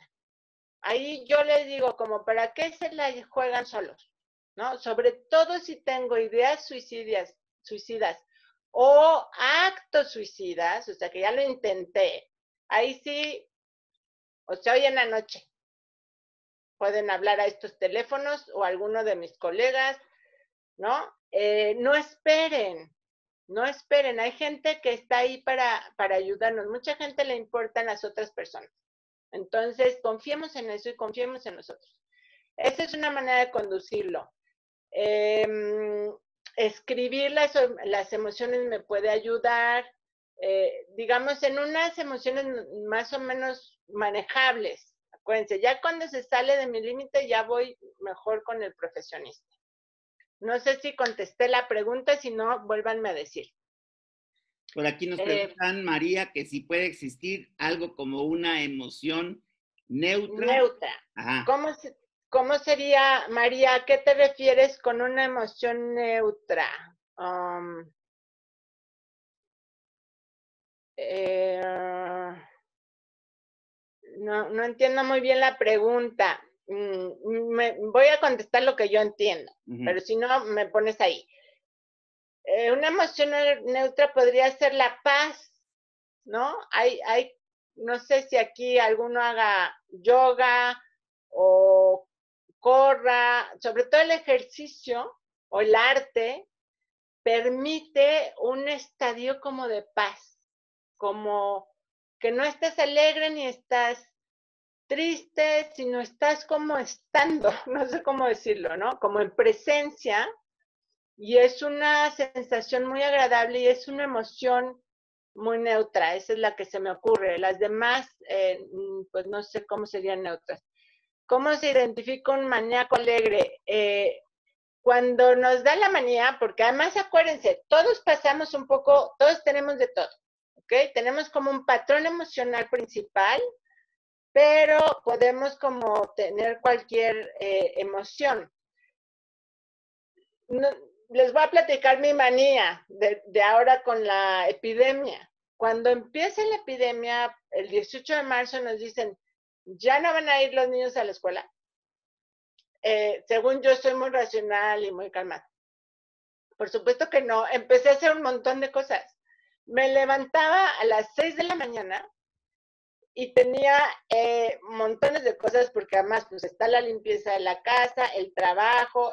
Ahí yo les digo, como, ¿para qué se la juegan solos? ¿No? Sobre todo si tengo ideas suicidas, suicidas o actos suicidas, o sea que ya lo intenté, ahí sí, o sea, hoy en la noche pueden hablar a estos teléfonos o a alguno de mis colegas, ¿no? Eh, no esperen, no esperen, hay gente que está ahí para, para ayudarnos, mucha gente le importan las otras personas. Entonces, confiemos en eso y confiemos en nosotros. Esa es una manera de conducirlo. Eh, escribir las, las emociones me puede ayudar, eh, digamos, en unas emociones más o menos manejables. Acuérdense, ya cuando se sale de mi límite ya voy mejor con el profesionista. No sé si contesté la pregunta, si no, vuélvanme a decir. Por aquí nos eh, preguntan, María, que si puede existir algo como una emoción neutra. Neutra. ¿Cómo se, ¿Cómo sería, María, a qué te refieres con una emoción neutra? Um, eh, no, no, entiendo muy bien la pregunta. Mm, voy a contestar lo que yo entiendo, pero si no, me pones ahí. Eh, una emoción neutra podría ser la paz, ¿no? Hay, hay, no sé si aquí alguno haga yoga o corra, sobre todo el ejercicio o el arte, permite un estadio como de paz, como que no estás alegre ni estás triste, sino estás como estando, no sé cómo decirlo, ¿no? Como en presencia, y es una sensación muy agradable y es una emoción muy neutra, esa es la que se me ocurre. Las demás, eh, pues no sé cómo serían neutras. ¿Cómo se identifica un maníaco alegre? Eh, cuando nos da la manía, porque además acuérdense, todos pasamos un poco, todos tenemos de todo, ¿ok? Tenemos como un patrón emocional principal, pero podemos como tener cualquier eh, emoción. les voy a platicar mi manía de, de ahora con la epidemia. Cuando empieza la epidemia, el 18 de marzo nos dicen, ya no van a ir los niños a la escuela. Eh, según yo, soy muy racional y muy calmada. Por supuesto que no. Empecé a hacer un montón de cosas. Me levantaba a las 6 de la mañana y tenía eh, montones de cosas porque además pues está la limpieza de la casa, el trabajo,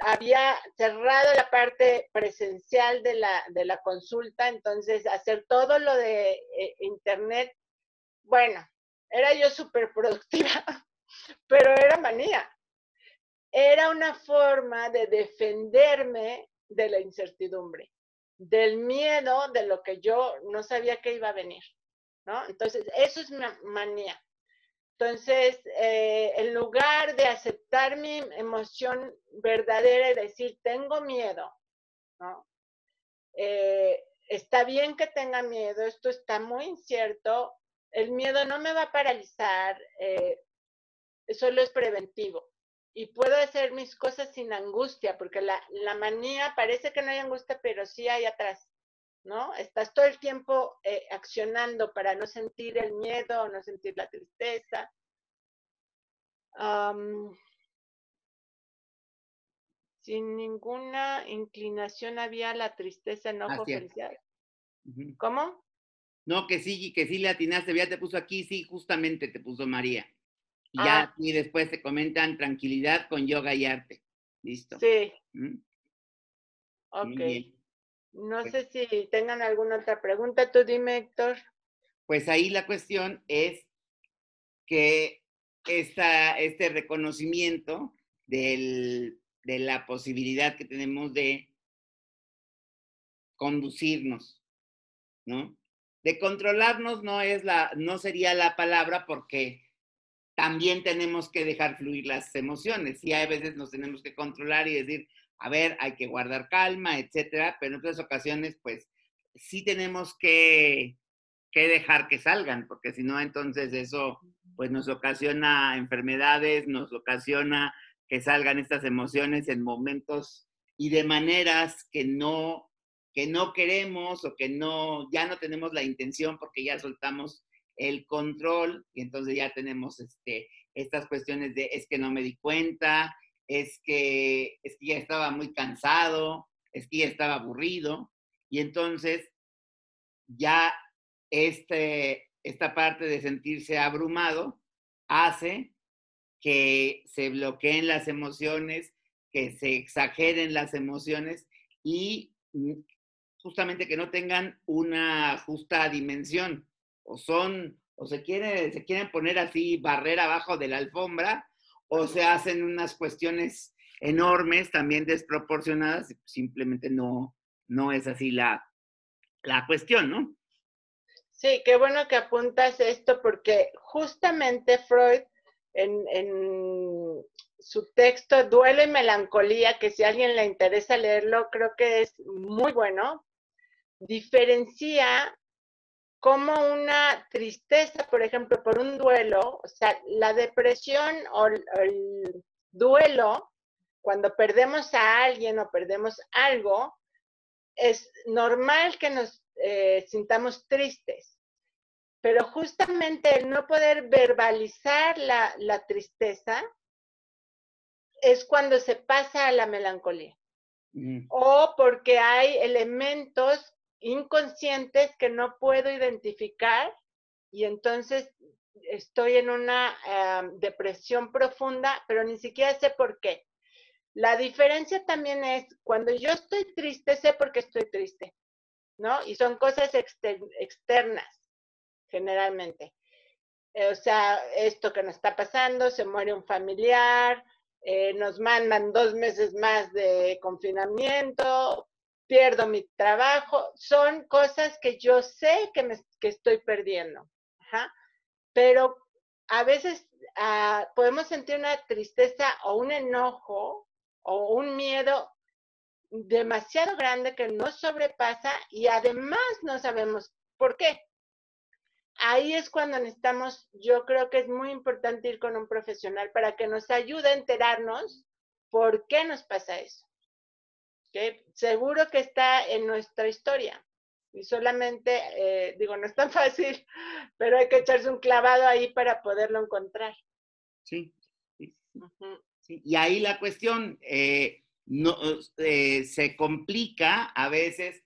había cerrado la parte presencial de la, de la consulta, entonces hacer todo lo de eh, internet, bueno, era yo súper productiva, pero era manía. Era una forma de defenderme de la incertidumbre, del miedo de lo que yo no sabía que iba a venir, ¿no? Entonces, eso es mi manía. Entonces, eh, en lugar de aceptar mi emoción verdadera y decir, tengo miedo, ¿no? Eh, está bien que tenga miedo, esto está muy incierto, el miedo no me va a paralizar, eh, solo es preventivo. y puedo hacer mis cosas sin angustia, porque la, la manía parece que no hay angustia, pero sí hay atrás, ¿no? Estás todo el tiempo eh, accionando para no sentir el miedo, no sentir la tristeza. sin ninguna inclinación había la tristeza, enojo, felicidad. ¿Cómo? No, que sí, que sí le atinaste, ya te puso aquí, sí, justamente te puso María. Y ya ah. y después te comentan tranquilidad con yoga y arte. ¿Listo? Sí. ¿Mm? Ok. No pues sé si tengan alguna otra pregunta. Tú dime, Héctor. Pues ahí la cuestión es que esta, este reconocimiento del, de la posibilidad que tenemos de conducirnos, ¿no? De controlarnos no es la, no sería la palabra porque también tenemos que dejar fluir las emociones. Y a veces nos tenemos que controlar y decir, a ver, hay que guardar calma, etcétera, pero en otras ocasiones, pues sí tenemos que, que dejar que salgan, porque si no, entonces eso pues nos ocasiona enfermedades, nos ocasiona que salgan estas emociones en momentos y de maneras que no que no queremos o que no ya no tenemos la intención porque ya soltamos el control y entonces ya tenemos este, estas cuestiones de es que no me di cuenta, es que, es que ya estaba muy cansado, es que ya estaba aburrido y entonces ya este, esta parte de sentirse abrumado hace que se bloqueen las emociones, que se exageren las emociones y mm, justamente que no tengan una justa dimensión o son, o se, quiere, se quieren poner así barrera abajo de la alfombra, o se hacen unas cuestiones enormes, también desproporcionadas, simplemente no, no es así la, la cuestión, ¿no? Sí, qué bueno que apuntas esto porque justamente Freud en, en, su texto Duelo y Melancolía, que si a alguien le interesa leerlo, creo que es muy bueno, diferencia como una tristeza, por ejemplo, por un duelo, o sea, la depresión o el duelo, cuando perdemos a alguien o perdemos algo, es normal que nos eh, sintamos tristes, pero justamente el no poder verbalizar la, la tristeza es cuando se pasa a la melancolía. Mm. O porque hay elementos inconscientes que no puedo identificar y entonces estoy en una em, depresión profunda, pero ni siquiera sé por qué. La diferencia también es cuando yo estoy triste, sé por qué estoy triste, ¿no? Y son cosas externas, generalmente. o sea, esto que nos está pasando, se muere un familiar, eh, nos mandan dos meses más de confinamiento, pierdo mi trabajo, son cosas que yo sé que, me, estoy perdiendo. Pero a veces ah, podemos sentir una tristeza o un enojo o un miedo demasiado grande que nos sobrepasa y además no sabemos por qué. Ahí es cuando necesitamos, yo creo que es muy importante ir con un profesional para que nos ayude a enterarnos por qué nos pasa eso seguro que está en nuestra historia. Y solamente, eh, digo, no es tan fácil, pero hay que echarse un clavado ahí para poderlo encontrar. Sí. Y ahí la cuestión eh, no, eh, se complica a veces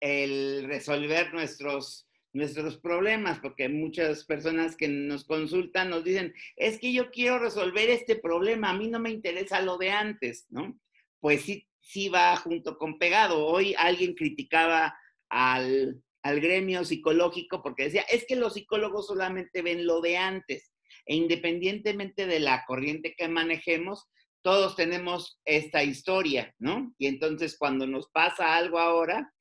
el resolver nuestros, nuestros problemas, porque muchas personas que nos consultan nos dicen, es que yo quiero resolver este problema, a mí no me interesa lo de antes, ¿no? Pues sí, sí va junto con pegado. Hoy alguien criticaba al, gremio psicológico porque decía, es que los psicólogos solamente ven lo de antes e independientemente de la corriente que manejemos, todos tenemos esta historia, ¿no? Y entonces cuando nos pasa algo ahora,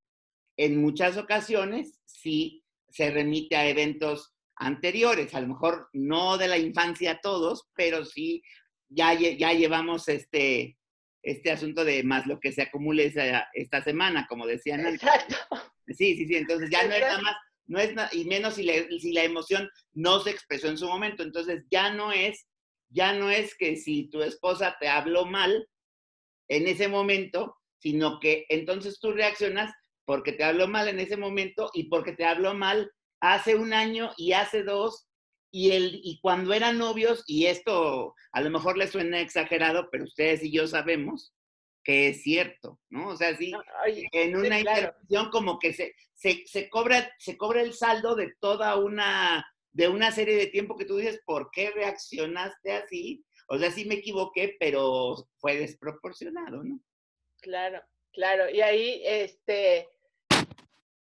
en muchas ocasiones sí se remite a eventos anteriores, a lo mejor no de la infancia todos, pero sí ya, ya llevamos este, este asunto de más lo que se acumule esa, esta semana, como decían antes. Exacto. Sí, sí, sí, entonces ya no es nada más, no es y menos si, si la emoción no se expresó en su momento, entonces ya no es ya no es que si tu esposa te habló mal en ese momento, sino que entonces tú reaccionas porque te habló mal en ese momento y porque te habló mal hace un año y hace dos y, el, y cuando eran novios, y esto a lo mejor les suena exagerado, pero ustedes y yo sabemos que es cierto, ¿no? O sea, sí, en una interacción como que se, se, se, cobra, se cobra el saldo de toda una, de una serie de tiempo que tú dices, ¿por qué reaccionaste así? O sea, sí me equivoqué, pero fue desproporcionado, ¿no? Claro, claro. Y ahí, este,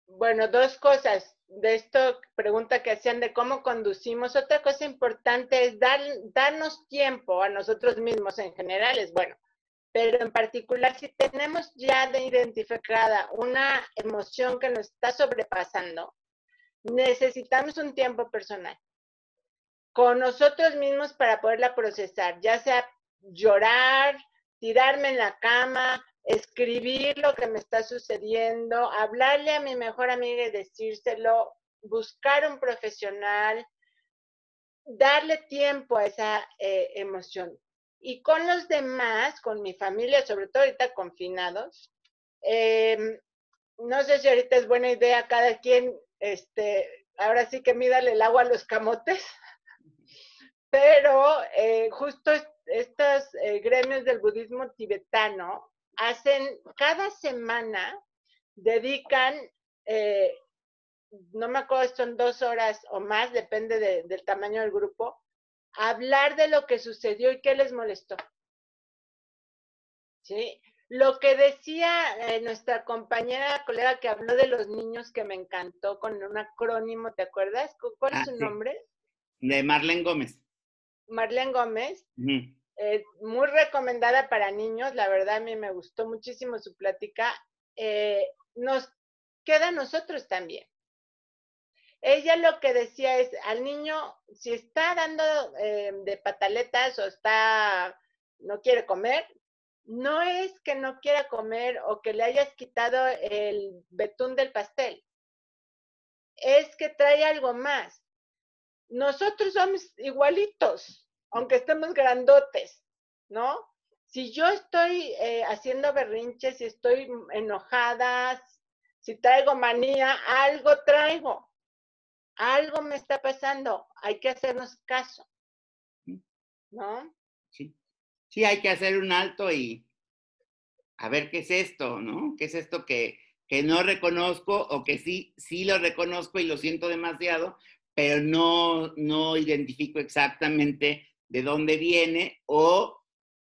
bueno, dos cosas de esto, pregunta que hacían de cómo conducimos. Otra cosa importante es dar, darnos tiempo a nosotros mismos en general, es bueno, pero en particular si tenemos ya de identificada una emoción que nos está sobrepasando, necesitamos un tiempo personal con nosotros mismos para poderla procesar, ya sea llorar, tirarme en la cama, escribir lo que me está sucediendo, hablarle a mi mejor amiga y decírselo, buscar un profesional, darle tiempo a esa eh, emoción. Y con los demás, con mi familia, sobre todo ahorita confinados, em, no sé si ahorita es buena idea cada quien, este, ahora sí que mídale el agua a los camotes, pero eh, justo estos eh, gremios del budismo tibetano hacen cada semana, dedican, eh, no me acuerdo, son dos horas o más, depende del tamaño del grupo, a hablar de lo que sucedió y qué les molestó. ¿Sí? Lo que decía eh, nuestra compañera, colega que habló de los niños que me encantó con un acrónimo, ¿te acuerdas? ¿Cuál es ah, su nombre? De Marlene Gómez. Marlene Gómez. Eh, muy recomendada para niños, la verdad a mí me gustó muchísimo su plática. Eh, nos queda a nosotros también. Ella lo que decía es, al niño, si está dando eh, de pataletas o está, no quiere comer, no es que no quiera comer o que le hayas quitado el betún del pastel, es que trae algo más. Nosotros somos igualitos, aunque estemos grandotes, ¿no? Si yo estoy eh, haciendo berrinches, si estoy enojada, si traigo manía, algo traigo, algo me está pasando, hay que hacernos caso, ¿no? Sí, sí, hay que hacer un alto y a ver qué es esto, ¿no? ¿Qué es esto que, que no reconozco o que sí, sí lo reconozco y lo siento demasiado, pero no, no identifico exactamente de dónde viene o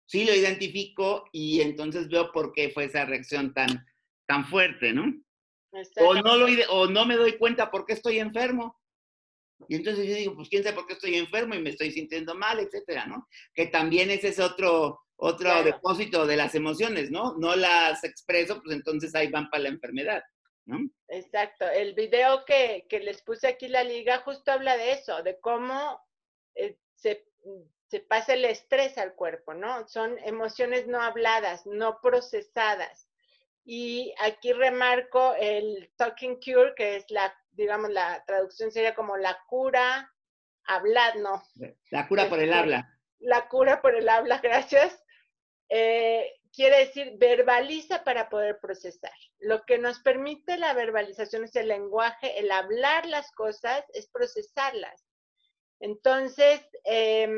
sí lo identifico y entonces veo por qué fue esa reacción tan, tan fuerte, ¿no? O no, lo, o no me doy cuenta por qué estoy enfermo. Y entonces yo digo, pues quién sabe por qué estoy enfermo y me estoy sintiendo mal, etcétera, ¿no? Que también ese es otro, otro depósito de las emociones, ¿no? No las expreso, pues entonces ahí van para la enfermedad, ¿no? Exacto. El video que, que les puse aquí la liga justo habla de eso, de cómo eh, se se pasa el estrés al cuerpo, ¿no? Son emociones no habladas, no procesadas. Y aquí remarco el talking cure, que es la, digamos, la traducción sería como la cura hablar, no. La cura por el este, habla. La cura por el habla, gracias. Eh, quiere decir verbaliza para poder procesar. Lo que nos permite la verbalización es el lenguaje, el hablar las cosas, es procesarlas. Entonces, eh,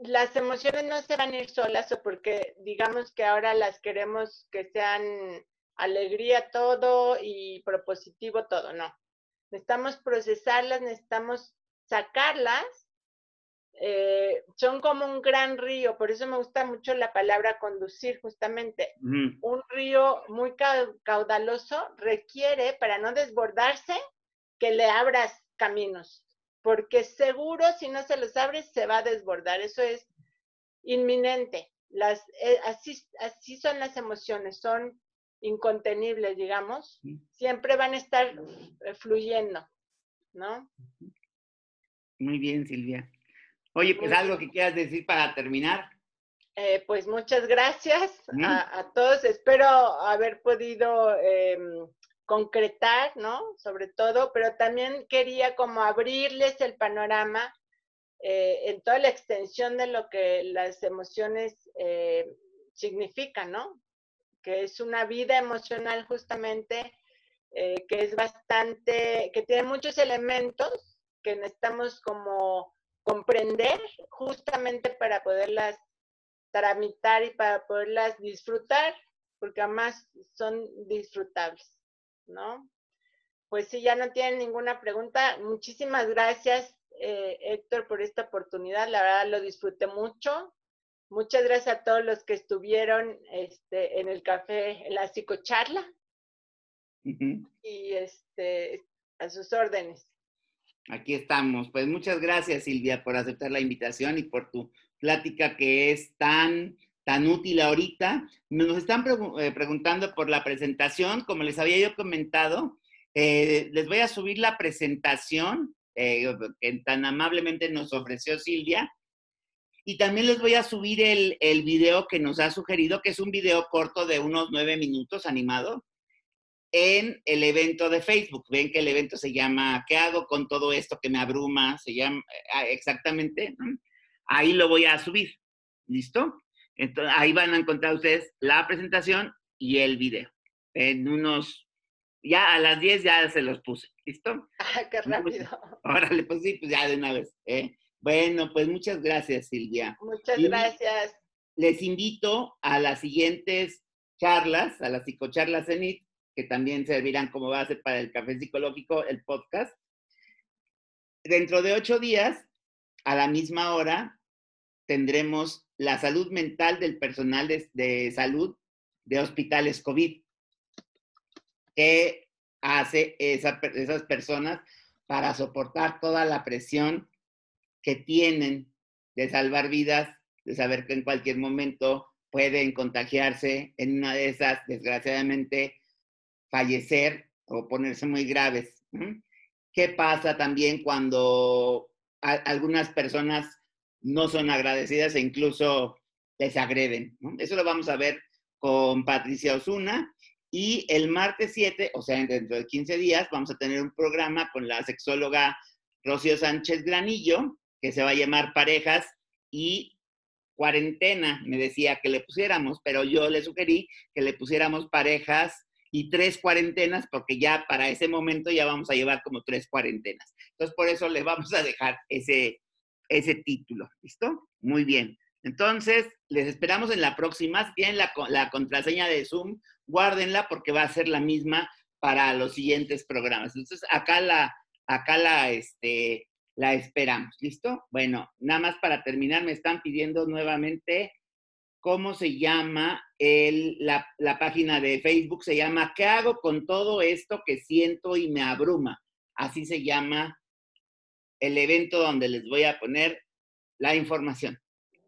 las emociones no se van a ir solas o porque digamos que ahora las queremos que sean alegría todo y propositivo todo, no. Necesitamos procesarlas, necesitamos sacarlas. Eh, son como un gran río, por eso me gusta mucho la palabra conducir, justamente. Un río muy caudaloso requiere, para no desbordarse, que le abras caminos porque seguro si no se los abres se va a desbordar, eso es inminente. Las, eh, así, así son las emociones, son incontenibles, digamos, siempre van a estar eh, fluyendo, ¿no? Muy bien, Silvia. Oye, pues algo que quieras decir para terminar. Eh, pues muchas gracias a, todos. Espero haber podido em, concretar, ¿no? Sobre todo, pero también quería como abrirles el panorama eh, en toda la extensión de lo que las emociones eh, significan, ¿no? Que es una vida emocional justamente eh, que es bastante, que tiene muchos elementos que necesitamos como comprender justamente para poderlas tramitar y para poderlas disfrutar, porque además son disfrutables, ¿no? Pues si ya no tienen ninguna pregunta, muchísimas gracias, eh, Héctor, por esta oportunidad. La verdad lo disfruté mucho. Muchas gracias a todos los que estuvieron este, en el café, en la psicocharla. Y este, a sus órdenes. Aquí estamos. Pues muchas gracias, Silvia, por aceptar la invitación y por tu plática que es tan, tan útil ahorita. Nos están eh, preguntando por la presentación, como les había yo comentado, eh, les voy a subir la presentación eh, que tan amablemente nos ofreció Silvia. Y también les voy a subir el, el, video que nos ha sugerido, que es un video corto de unos nueve minutos animado, en el evento de Facebook. Ven que el evento se llama ¿Qué hago con todo esto que me abruma? Se llama ah, exactamente. Ahí lo voy a subir. ¿Listo? Entonces, ahí van a encontrar ustedes la presentación y el video. En unos ya a las 10 ya se los puse, ¿listo? Ah, qué rápido. Órale, pues sí, pues ya de una vez. ¿eh? Bueno, pues muchas gracias, Silvia. Muchas gracias. Les invito a las siguientes charlas, a las psicocharlas CENIT, que también servirán como base para el café psicológico, el podcast. Dentro de ocho días, a la misma hora, tendremos la salud mental del personal de, salud de hospitales COVID. ¿Qué hace esas personas para soportar toda la presión que tienen de salvar vidas, de saber que en cualquier momento pueden contagiarse, en una de esas, desgraciadamente, fallecer o ponerse muy graves? ¿Qué pasa también cuando algunas personas no son agradecidas e incluso les agreden? Eso lo vamos a ver con Patricia Osuna y el martes 7, o sea, dentro de 15 días, vamos a tener un programa con la sexóloga Rocío Sánchez Granillo, que se va a llamar Parejas y Cuarentena. Me decía que le pusiéramos, pero yo le sugerí que le pusiéramos parejas y tres cuarentenas, porque ya para ese momento ya vamos a llevar como tres cuarentenas. Entonces, por eso le vamos a dejar ese, ese título. ¿Listo? Muy bien. Entonces, les esperamos en la próxima. Si tienen la, la contraseña de Zoom, guárdenla porque va a ser la misma para los siguientes programas. Entonces, acá la, acá la, este, la esperamos. ¿Listo? Bueno, nada más para terminar, me están pidiendo nuevamente cómo se llama el, la, la, página de Facebook. Se llama ¿Qué hago con todo esto que siento y me abruma? Así se llama el evento donde les voy a poner la información.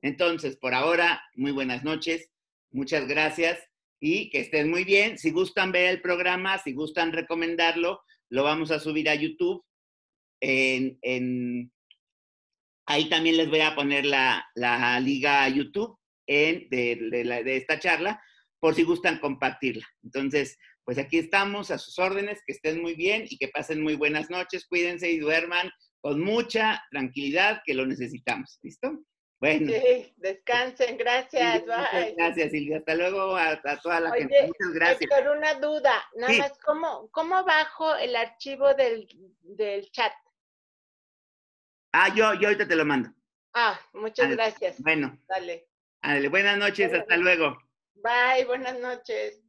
Entonces, por ahora, muy buenas noches, muchas gracias y que estén muy bien. Si gustan ver el programa, si gustan recomendarlo, lo vamos a subir a YouTube. En, ahí también les voy a poner la, liga a YouTube de, de esta charla, por si gustan compartirla. Entonces, pues aquí estamos a sus órdenes, que estén muy bien y que pasen muy buenas noches, cuídense y duerman con mucha tranquilidad que lo necesitamos. ¿Listo? Bueno. Sí, descansen, gracias. bye. Gracias, Silvia. Hasta luego a, toda la gente. Muchas gracias. Por una duda, nada más, ¿cómo, ¿cómo bajo el archivo del, del chat? Ah, yo, yo ahorita te lo mando. Ah, muchas gracias. Bueno. Dale. Dale, buenas noches, hasta luego. Bye, buenas noches.